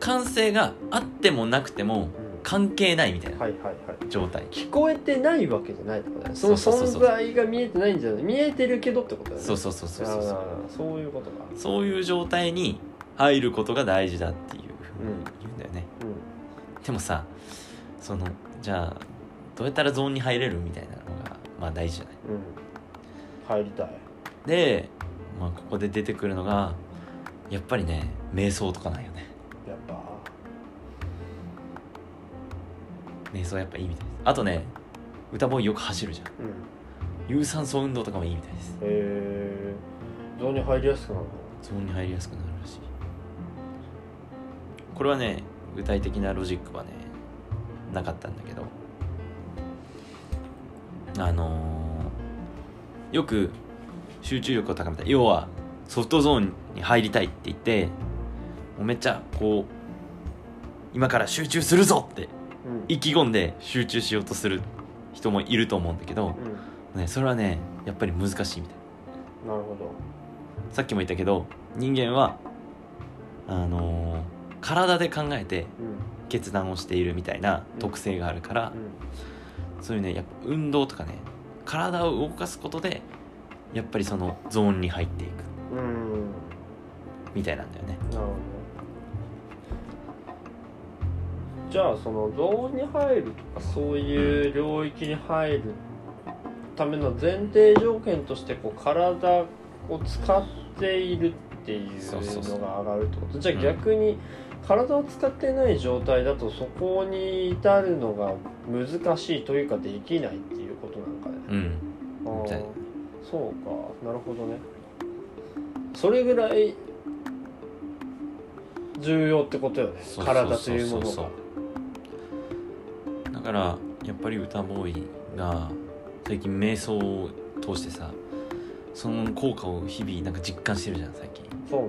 感性があってもなくてもう、関係ないみたいなはいはいはい。状態。聞こえてないわけじゃないってことだね。そのそうそうそう。そう存在が見えてないんじゃない。見えてるけどってことだよね。そうそうそうそうそうあーそういうことか。そういう状態に入ることが大事だっていうふうに言うんだよね、うでもさそのじゃあどうやったらゾーンに入れるみたいなまあ大事じゃない。んうん。入りたい。で、まあ、ここで出てくるのがやっぱりね瞑想とかなんよね。やっぱ。瞑想やっぱいいみたいです。あとね歌ボーイよく走るじゃん。うん。有酸素運動とかもいいみたいです。へえゾー。ンに入りやすくなるの？ゾーンに入りやすくなるらしい。これはね具体的なロジックはねなかったんだけどあのーよく集中力を高めたい。要はソフトゾーンに入りたいって言ってもうめっちゃこう今から集中するぞってうん。意気込んで集中しようとする人もいると思うんだけど、うん。ね、それはねやっぱり難しいみたい。なるほど。さっきも言ったけど人間はあのー体で考えてうん。決断をしているみたいな特性があるから、そういうねやっぱ運動とかね体を動かすことでやっぱりそのゾーンに入っていく。みたいなんだよね。なるほど。じゃあそのゾーンに入るとかそういう領域に入るための前提条件としてこう体を使っているっていうのが上がるってこと？じゃあうん。逆に体を使ってない状態だとそこに至るのが難しいというかできないっていうことなのかね。うん。あそうか。なるほどね。それぐらい重要ってことよね。そうそうそうそう。体というものが。だからやっぱり歌ボーイが最近瞑想を通してさその効果を日々なんか実感してるじゃん最近。そうね。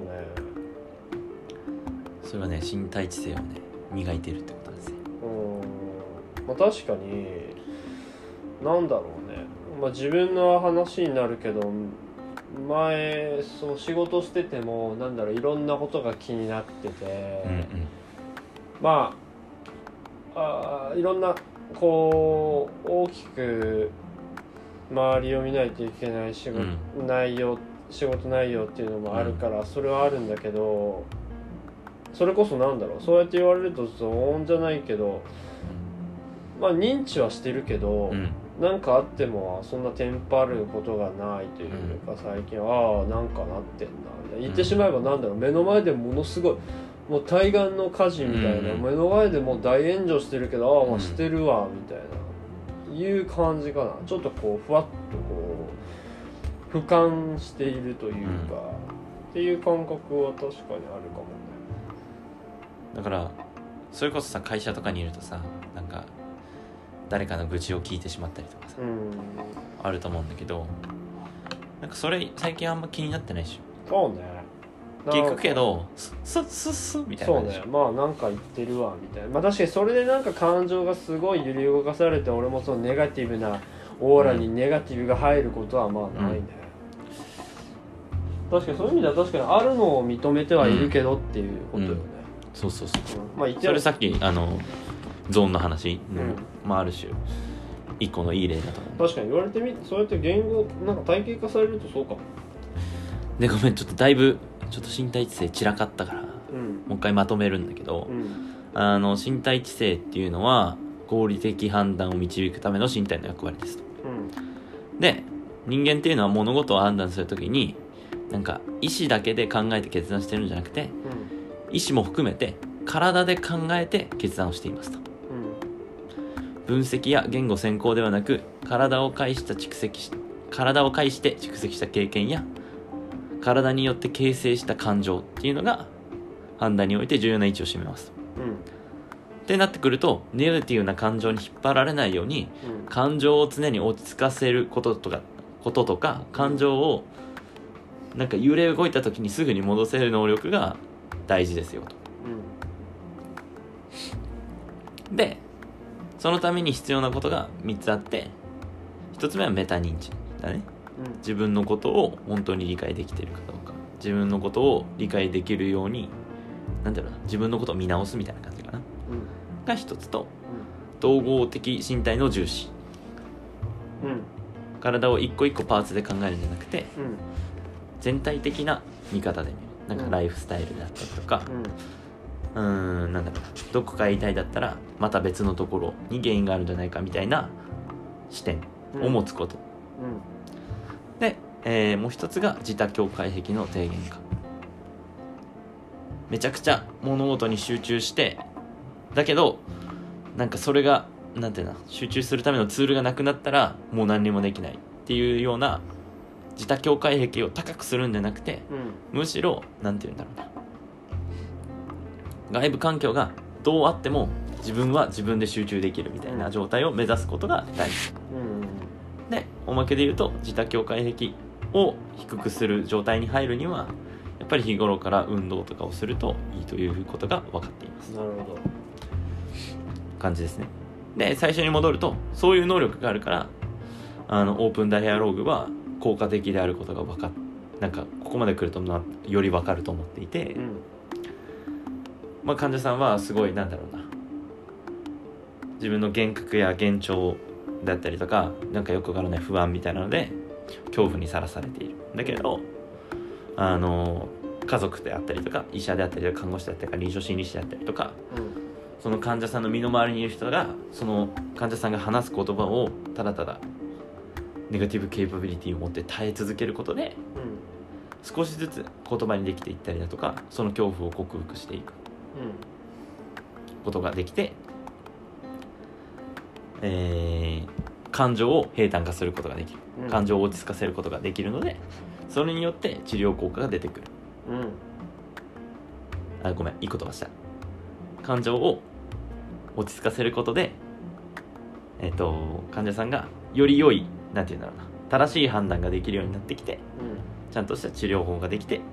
それはね身体知性をね磨いてるってことなんですよ。うんまあ確かになんだろうね。まあ自分の話になるけど前そう仕事しててもなんだろういろんなことが気になってて、うんうん。まああーいろんなこう大きく周りを見ないといけない仕事、内容仕事内容っていうのもあるから、それはあるんだけどそれこそなんだろうそうやって言われるとゾーンじゃないけどまあ認知はしてるけど、うん。なんかあってもそんなテンパることがないというか、最近ああなんかなってんな言ってしまえばなんだろう目の前でものすごいもう対岸の火事みたいな、うん。目の前でもう大炎上してるけどああまうん。あしてるわみたいな、いう感じかな。ちょっとこうふわっとこう俯瞰しているというか、っていう感覚は確かにあるかもね。だからそれこそさ会社とかにいるとさなんか誰かの愚痴を聞いてしまったりとかさうん。あると思うんだけどなんかそれ最近あんま気になってないでしそうね。ょ聞くけどスッスッスッみたいな。そうね。まあなんか言ってるわみたいな。まあ確かにそれでなんか感情がすごい揺り動かされて俺もそのネガティブなオーラにネガティブが入ることはまあないね、確かにそういう意味では確かにあるのを認めてはいるけどっていうことよね、ょそうそうそう。うん。まあそれさっきあのゾーンの話。の、うんまあある種一個のいい例だと思う。確かに言われてみそうやって言語なんか体系化されるとそうかも。でごめんちょっとだいぶちょっと身体知性散らかったからもうん。う一回まとめるんだけど、うん。あの身体知性っていうのは合理的判断を導くための身体の役割ですと。うん。で人間っていうのは物事を判断するときになんか意思だけで考えて決断してるんじゃなくて意思も含めて体で考えて決断をしていますと。うん分析や言語先行ではなく体を介した蓄積し体を介して蓄積した経験や体によって形成した感情っていうのが判断において重要な位置を占めます。とうん。ってなってくるとネガティブな感情に引っ張られないようにうん。感情を常に落ち着かせることとかこととか感情をなんか揺れ動いた時にすぐに戻せる能力が大事ですよと。でそのために必要なことが3つあって1つ目はメタ認知だね。うん。自分のことを本当に理解できているかどうか。自分のことを理解できるようになんだろうな。自分のことを見直すみたいな感じかな。うん。が1つと統合的身体の重視。うん。うん体を一個一個パーツで考えるんじゃなくてうん。全体的な見方で見る。なんかうん。ライフスタイルだったりとかうーんなんだろう。などこか言いたいだったらまた別のところに原因があるんじゃないかみたいな視点を持つこと、うん。で、えーもう一つが自他境界壁の低減化。めちゃくちゃ物事に集中してだけどなんかそれがなんていうの集中するためのツールがなくなったらもう何にもできないっていうような自他境界壁を高くするんじゃなくてうん。むしろなんて言うんだろうな外部環境がどうあっても自分は自分で集中できるみたいな状態を目指すことが大事。うん。でおまけで言うと自他境界壁を低くする状態に入るにはやっぱり日頃から運動とかをするといいということが分かっています。なるほど。感じですね。で最初に戻るとそういう能力があるからあのオープンダイアローグは効果的であることが分かっなんかここまで来るとなより分かると思っていて、うんまあ、患者さんはすごいなんだろうな。自分の幻覚や幻聴だったりとかなんかよくわからない不安みたいなので恐怖にさらされている。だけどあの家族であったりとか医者であったりとか看護師であったりとか臨床心理士であったりとかうん。その患者さんの身の回りにいる人がその患者さんが話す言葉をただただネガティブケイパビリティを持って耐え続けることで少しずつ言葉にできていったりだとかその恐怖を克服していくことができて、えー感情を平坦化することができる。うん。感情を落ち着かせることができるのでそれによって治療効果が出てくる。うん。あごめんいい言葉した。感情を落ち着かせることでえっ、と患者さんがより良いなんて言うんだろうな正しい判断ができるようになってきてちゃんとした治療法ができてうん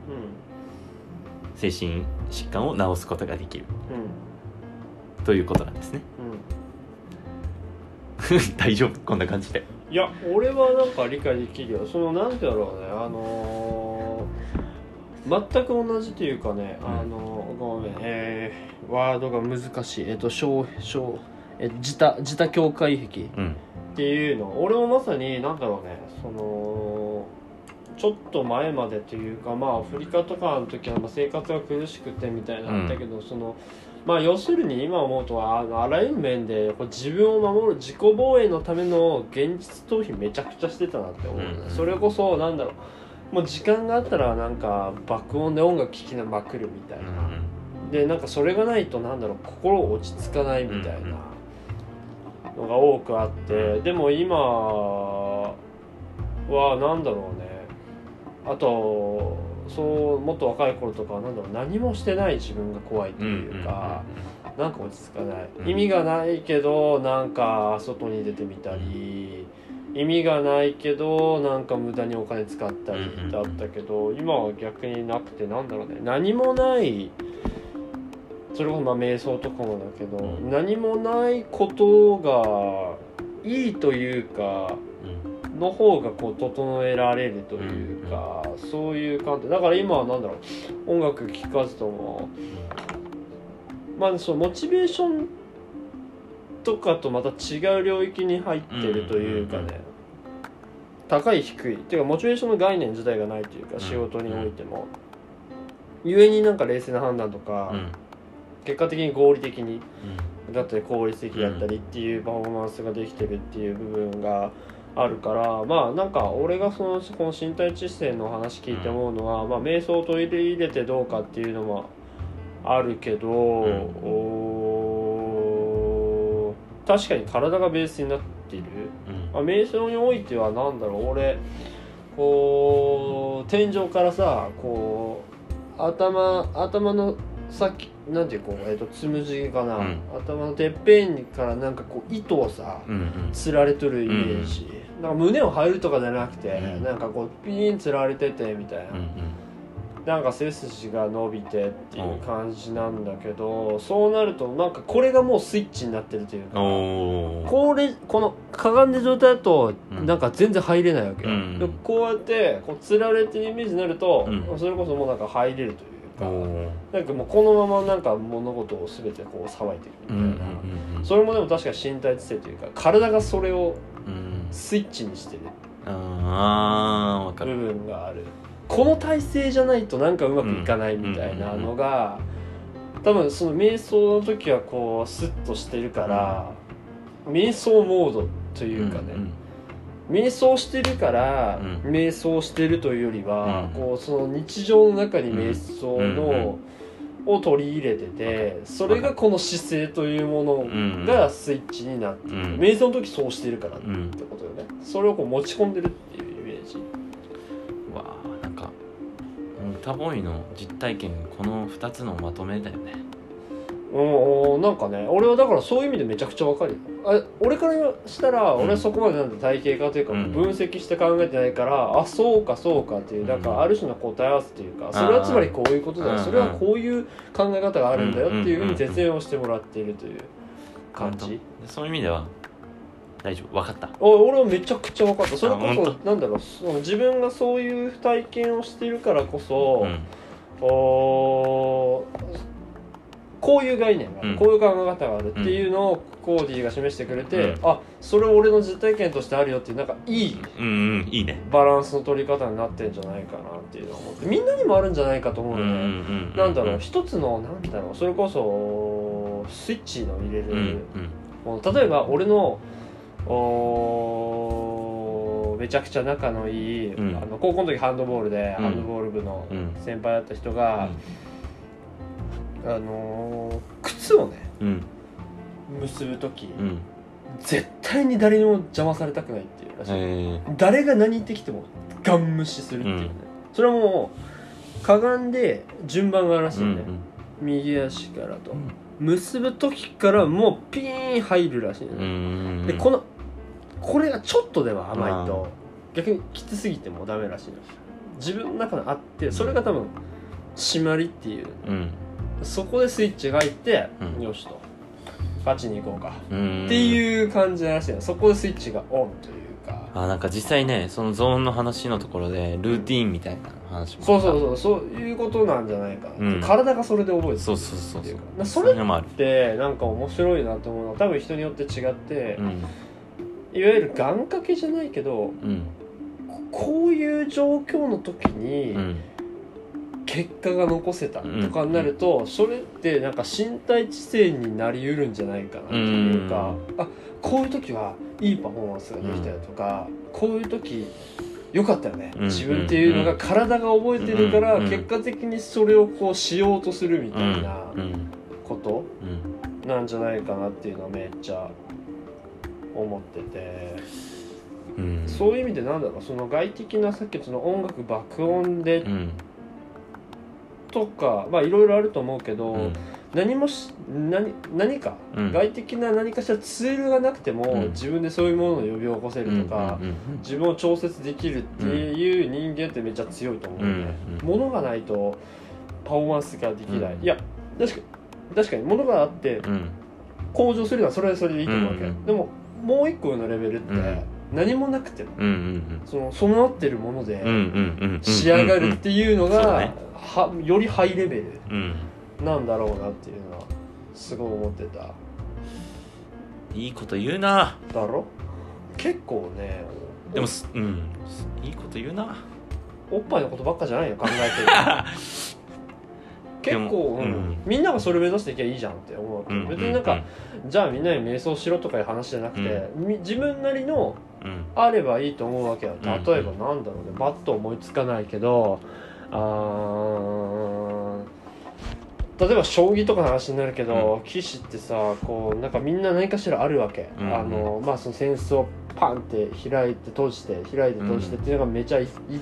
精神疾患を治すことができる。うん。ということなんですね。うん。大丈夫？こんな感じで。いや俺はなんか理解できるよ。そのなんてだろうね。あのー全く同じというかね、うん。あのーごめんえー、ワードが難しい。えっ、と小小え自他自他境界壁っうん。ていうの。俺もまさになんだろうね。そのちょっと前までというかまあアフリカとかの時はまあ生活が苦しくてみたいなのあったけど、そのまあ要するに今思うとあのあらゆる面でこう自分を守る自己防衛のための現実逃避めちゃくちゃしてたなって思う。ね、うんそれこそなんだろうもう時間があったらなんか爆音で音楽聴きなまくるみたいな、でなんかそれがないとなんだろう心落ち着かないみたいなのが多くあってでも今はなんだろうねあとそうもっと若い頃とかはなんだろう何もしてない自分が怖いというか、なんか落ち着かない、うん。意味がないけどなんか外に出てみたり、意味がないけどなんか無駄にお金使ったりうんだったけど、今は逆になくてなんだろうね。何もないそれこそまあ瞑想とかもだけど、うん。何もないことがいいというかうんの方がこう整えられるというか、そういう観点だから今はなんだろう音楽聴かずともまあそのモチベーションとかとまた違う領域に入ってるというかね、うんうんうん。高い低いっていうかモチベーションの概念自体がないというか、ん。仕事においても故になんか冷静な判断とか、うん。結果的に合理的にうん。だったり効率的だったりっていうパフォーマンスができてるっていう部分があるからまあなんか俺がそのこの身体知性の話聞いて思うのは、まあ瞑想を取り入れてどうかっていうのもあるけど、おー確かに体がベースになっている、うん。まあ、瞑想においてはなんだろう？俺こう天井からさこう頭頭の先なんていうこう、えー、とつむじかな、うん。頭のてっぺんからなんかこう糸をさうんうん。つられとるイメージ、なんか胸を張るとかじゃなくて、うん。なんかこうピーンつられててみたいな、うんなんか背筋が伸びてっていう感じなんだけど、そうなるとなんかこれがもうスイッチになってるといううんかこれこのかがんでる状態だとうん。なんか全然入れないわけよ、うん。でこうやってこうつられてるイメージになると、うん。それこそもうなんか入れるというなんかもうこのままなんか物事を全てこうさばいていくうんみたいな、うんうんそれもでも確かに身体知性というか体がそれをうんスイッチにしてるあか部る分がある。この体勢じゃないとなんかうまくいかないみたいなのが多分その瞑想の時はこうスッとしてるから瞑想モードというかね、ん瞑想してるから、うん。瞑想してるというよりは、うん。こうその日常の中に瞑想の、を取り入れててそれがこの姿勢というものうん。がスイッチになっている、うん。瞑想の時そうしてるからってうんことよね。それをこう持ち込んでるっていうイメージ。わあなんかうんタボーイの実体験この2つのまとめだよねうんうんなんかね俺はだからそういう意味でめちゃくちゃわかるよ。あ俺からしたらうん。俺はそこまでなんで体系化というかうん。分析して考えてないから、あそうかそうかっていうなんかある種の答え合わせというかそれはつまりこういうことだそれはこういう考え方があるんだよっていうふうに説明をしてもらっているという感じ。でそういう意味では大丈夫？分かった。お俺はめちゃくちゃ分かった。それこそなんだろう。その自分がそういう体験をしてるからこそ、うん。おこういう概念がある、うん。こういう考え方があるっていうのをコーディが示してくれて、うん。あそれ俺の実体験としてあるよっていうなんかいいうんうん。いいね。バランスの取り方になってんじゃないかなっていうのを思ってみんなにもあるんじゃないかと思ううんのね、うんうん。なんだろう一つのなんだろうそれこそスイッチの入れるうんうん。例えば俺のおーめちゃくちゃ仲のいい、うん。あの高校の時ハンドボールで、うん。ハンドボール部のうん。先輩だった人が、あのー靴をねうん。結ぶ時、うん。絶対に誰にも邪魔されたくないっていうらしい、え誰が何言ってきてもガン無視するっていうね、それはもうかがんで順番があるらしいうんよね、右足からと、結ぶ時からもうピーン入るらしいのうね、んでこのこれがちょっとでも甘いと逆にきつすぎてもダメらしいの。自分の中であってそれが多分締まりっていううんそこでスイッチが入って、うん。よしと。勝ちに行こうか、うん。っていう感じらしいのそこでスイッチがオンというか。あなんか実際ねそのゾーンの話のところでルーティーンみたいな話も。そうそうそう。そういうことなんじゃないかうん。体がそれで覚えてるそうそうそうそうっていう。かなそれってなんか面白いなと思うのは多分人によって違って、うん。いわゆる願掛けじゃないけどうん。こういう状況の時に、うん結果が残せたとかになると、それってなんか身体知性になりうるんじゃないかなというか、あこういう時はいいパフォーマンスができたよとか、こういう時良かったよね、うん。自分っていうのが体が覚えてるから、うん。結果的にそれをこうしようとするみたいなうん。ことうん。なんじゃないかなっていうのはめっちゃ思ってて、うん。そういう意味でなんだろうその外的なさっきその音楽爆音でうんとかまあいろいろあると思うけど、うん。何もし何何か、うん。外的な何かしらツールがなくても、うん。自分でそういうものを呼び起こせるとか、うん自分を調節できるっていう人間ってめっちゃ強いと思ううんので、うん。物がないとパフォーマンスができない、うん。いや確か確かに物があってうん。向上するのはそれはそれでいいと思うわけ、うんでももう一個上のレベルって、うん。何もなくてもうんうんその備わってるものでうんうんうんうん仕上がるっていうのが、はよりハイレベルうん。なんだろうなっていうのはすごい思ってた。いいこと言うな。だろ？結構ねでもすうん。いいこと言うな。おっぱいのことばっかじゃないよ考えてる 結構、うん。うん。みんながそれ目指していけばいいじゃんって思うわけ、うん別になんか、じゃあみんなに瞑想しろとかいう話じゃなくて、み自分なりのうん。あればいいと思うわけよ。例えうんばなんだろうね。バッと思いつかないけどあー。例えば将棋とかの話になるけど、棋士ってさこうなんかみんな何かしらあるわけ、うんあのまあその扇子をパンって開いて閉じて開いて閉じてっていうのがめちゃ一一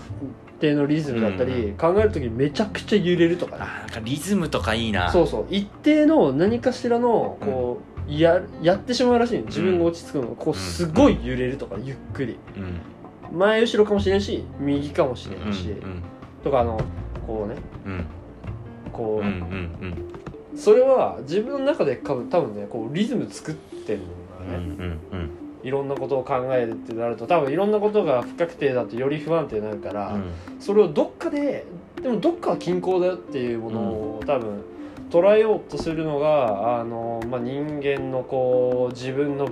定のリズムだったり、う考える時にめちゃくちゃ揺れるとかね、あなんかリズムとかいいな。そうそう。一定の何かしらのこう、ややってしまうらしいの。自分が落ち着くのこうすごい揺れるとかゆっくり。うん。前後ろかもしれんし右かもしれんし、うんとかあのこうねうん。こう、うんうんうん。それは自分の中で多分多分ねこうリズム作ってるうんのがね、うんうんいろんなことを考えるってなると多分いろんなことが不確定だとより不安定になるから、それをどっかででもどっかは均衡だよっていうものを多分捉えようとするのがあの、まあ、人間のこう自分の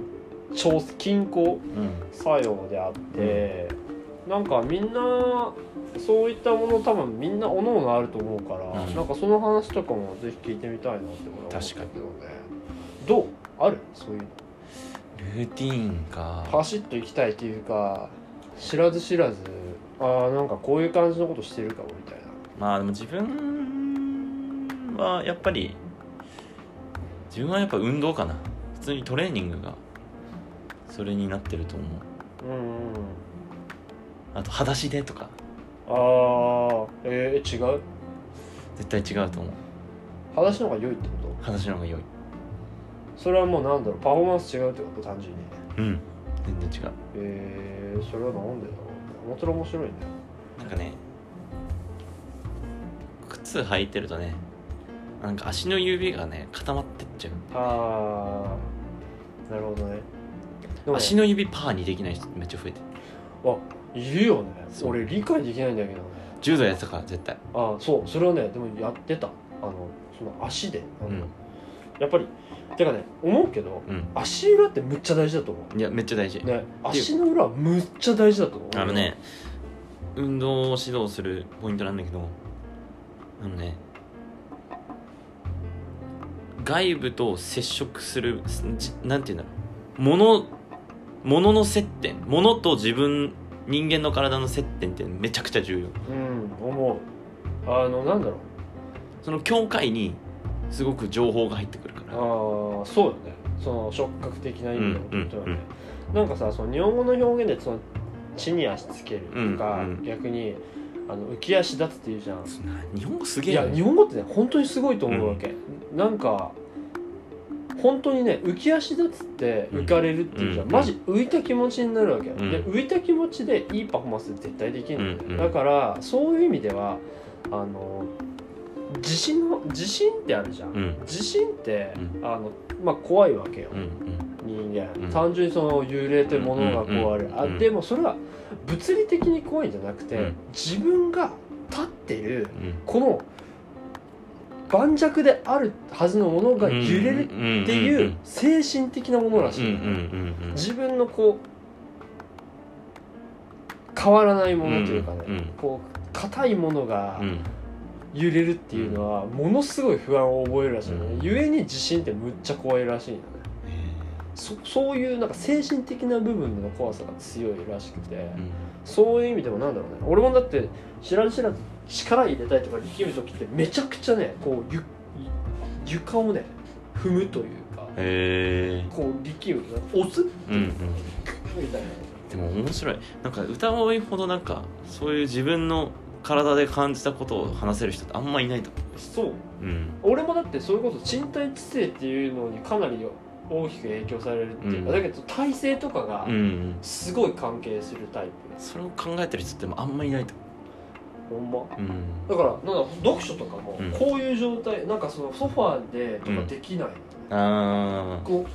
調均衡うん。作用であって、なんかみんなそういったもの多分みんなおのおのあると思うから、うん。なんかその話とかもぜひ聞いてみたいなって思ったけどね。どう？ある？そういうの。ルーティーンか。パシッと行きたいっていうか知らず知らずああなんかこういう感じのことしてるかもみたいな。まあでも自分はやっぱり自分はやっぱ運動かな。普通にトレーニングがそれになってると思う。うんうん。あと裸足でとかああえー、違う？絶対違うと思う。裸足の方が良いってこと？裸足の方が良い。それはもうなんだろうパフォーマンス違うってこと？単純に。うん。全然違う。えー、それはなんでだろう？面白い面白いね。なんかね靴履いてるとねなんか足の指がね固まってっちゃう。ああなるほどね。足の指パーにできない人めっちゃ増えてる。あいるよね。そう。俺理解できないんだけどね。柔道やってたから絶対。あそう。それはねでもやってた。あのその足で、うん。やっぱりてかね思うけどうん。足裏ってむっちゃ大事だと思いやめっちゃ大事。う。ね足の裏はむっちゃ大事だと思う。あのね運動を指導するポイントなんだけどあのね外部と接触するじなんて言うんだろう。物物の接点。物と自分人間の体の接点ってめちゃくちゃ重要。うん思う。あのなんだろう。その境界にすごく情報が入ってくるから。ああそうよね。その触覚的な意味のことはね、なんかさその日本語の表現でその地に足つけるとか、うんうん。逆にあの浮き足立つっていうじゃん。日本語すげいやえよね。日本語ってね本当にすごいと思うわけ、なんか本当にね浮き足立つって浮かれるっていうじゃん、うん。マジ浮いた気持ちになるわけよ、うん。で浮いた気持ちでいいパフォーマンス絶対できるんだよ、うんうん。だからそういう意味ではあの自信の自信ってあるじゃん、うん。自信って、うあのまあ怖いわけよ、うん人間、うん。単純にその揺れて物が壊れる、うんうんあでもそれは物理的に怖いんじゃなくて、うん。自分が立ってるうん。この盤石であるはずのものが揺れるっていう精神的なものらしい、自分のこう変わらないものというかね、うんうんこう硬いものが揺れるっていうのはものすごい不安を覚えるらしいのね、うんゆえに地震ってむっちゃ怖いらしいのねそそういうなんか精神的な部分の怖さが強いらしくて、うんそういう意味でもなんだろうね。俺もだって知らず知らず力入れたいとか力む時ってめちゃくちゃねこうゆ床をね踏むというかへえこう力む押すう。んうん。みたいなでも面白い。なんか歌多いほどなんかそういう自分の体で感じたことを話せる人ってあんまいないとそう。思う。うん。俺もだってそれこそ身体知性っていうのにかなり大きく影響されるっていうか、うん。だけど体勢とかがうん。うんすごい関係するタイプ、それを考えてる人ってもあんまいないと。ほんま？思ううん。だからなんだ読書とかもうん。こういう状態、なんかそのソファーでとかできない、あこ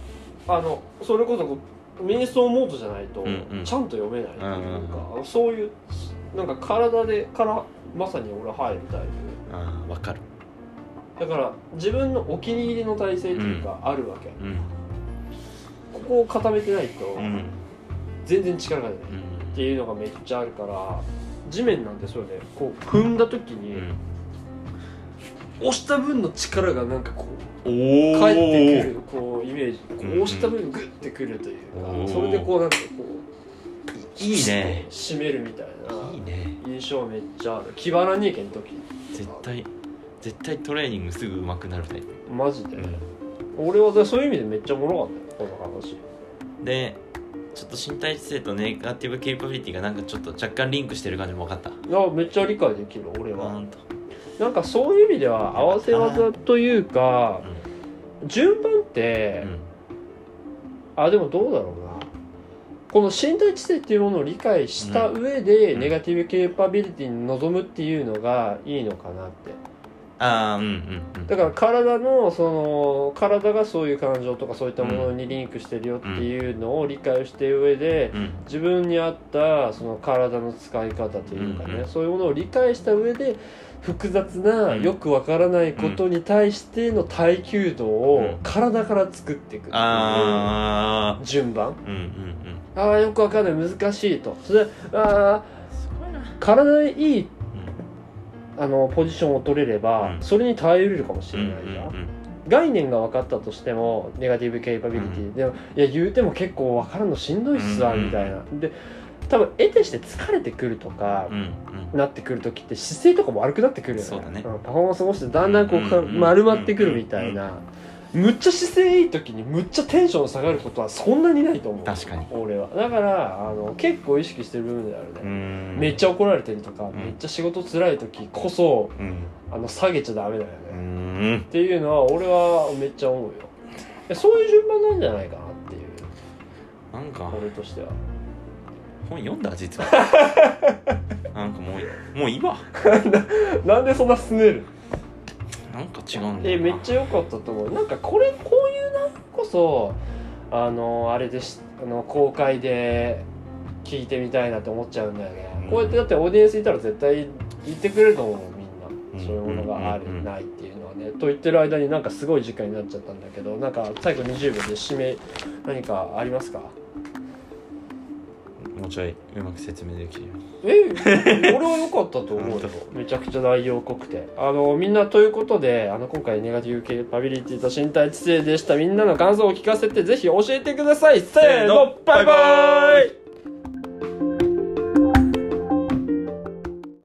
うあのそれこそこう瞑想モードじゃないとうんうん。ちゃんと読めないっていうか、うんあのそういうなんか体でからまさに俺入るタイーあーわかる。プだから自分のお気に入りの体勢っていうかあるわけ、うんここを固めてないとうん。全然力が出ないっていうのがめっちゃあるから地面なんてそうでこう踏んだ時に、うん。押した分の力がなんかこう返ってくるこうイメージ。こうん。ううん押した分グッてくるというかそれでこうなんかこういいね。締めるみたいな印象めっちゃある。気張らねえけん時絶対絶対トレーニングすぐ上手くなるタイプ。マジで、俺はだそういう意味でめっちゃおもろかったよこの話。でちょっと身体知性とネガティブケイパビリティがなんかちょっと若干リンクしてる感じも分かった。いやめっちゃ理解できる俺は、なんかそういう意味では合わせ技というか順番って、あでもどうだろうな。この身体知性っていうものを理解した上で、うん。ネガティブケーパビリティに臨むっていうのがいいのかなってああうんうんうん。だから体のその体がそういう感情とかそういったものにリンクしてるよっていうのを理解して上でうん。自分に合ったその体の使い方というかね、うんうんそういうものを理解した上で複雑なうん。よくわからないことに対しての耐久度をうん。体から作っていくっていう順番。うんうんうん。ああよくわかんない。難しいと。それでああすごいな。体にいいあのポジションを取れれば、うん。それに耐えれるかもしうんれないじゃん、うん概念が分かったとしてもネガティブケイパビリティ、うん。でもいや言うても結構分からんのしんどいっすわ、うんみたいな。で多分得てして疲れてくるとかうんうん。なってくる時って姿勢とかも悪くなってくるよね。そうんパフォーマンスもしてだんだんこう丸まってくるみたいなむっちゃ姿勢いい時にむっちゃテンション下がることはそんなにないと思う。確かに。俺は。だからあの結構意識してる部分であるね、うん。めっちゃ怒られてるとか、ん。めっちゃ仕事辛い時こそうん。あの下げちゃダメだよね、うっんていうのは俺はめっちゃ思うよ。でそういう順番なんじゃないかなっていう。なんか。俺としては。本読んだ実は。なんかもうもういいわ。なんでそんなすねる？なんか違うんだえよな。めっちゃ良かったと思う。なんかこれこういうなんこそあのあれでしあの公開で聞いてみたいなって思っちゃうんだよね、うん。こうやってだってオーディエンスいたら絶対言ってくれると思うみんな、うん。そういうものがある、うんないっていうのはね。ねと言ってる間になんかすごい時間になっちゃったんだけどなんか最後20秒で締め何かありますか？もうちょいうまく説明できるよ。え俺は良かったと思うよ。めちゃくちゃ内容濃くて。あのみんなということであの今回ネガティブ系パビリティと身体知性でした。みんなの感想を聞かせてぜひ教えてください。せーの。バイバイ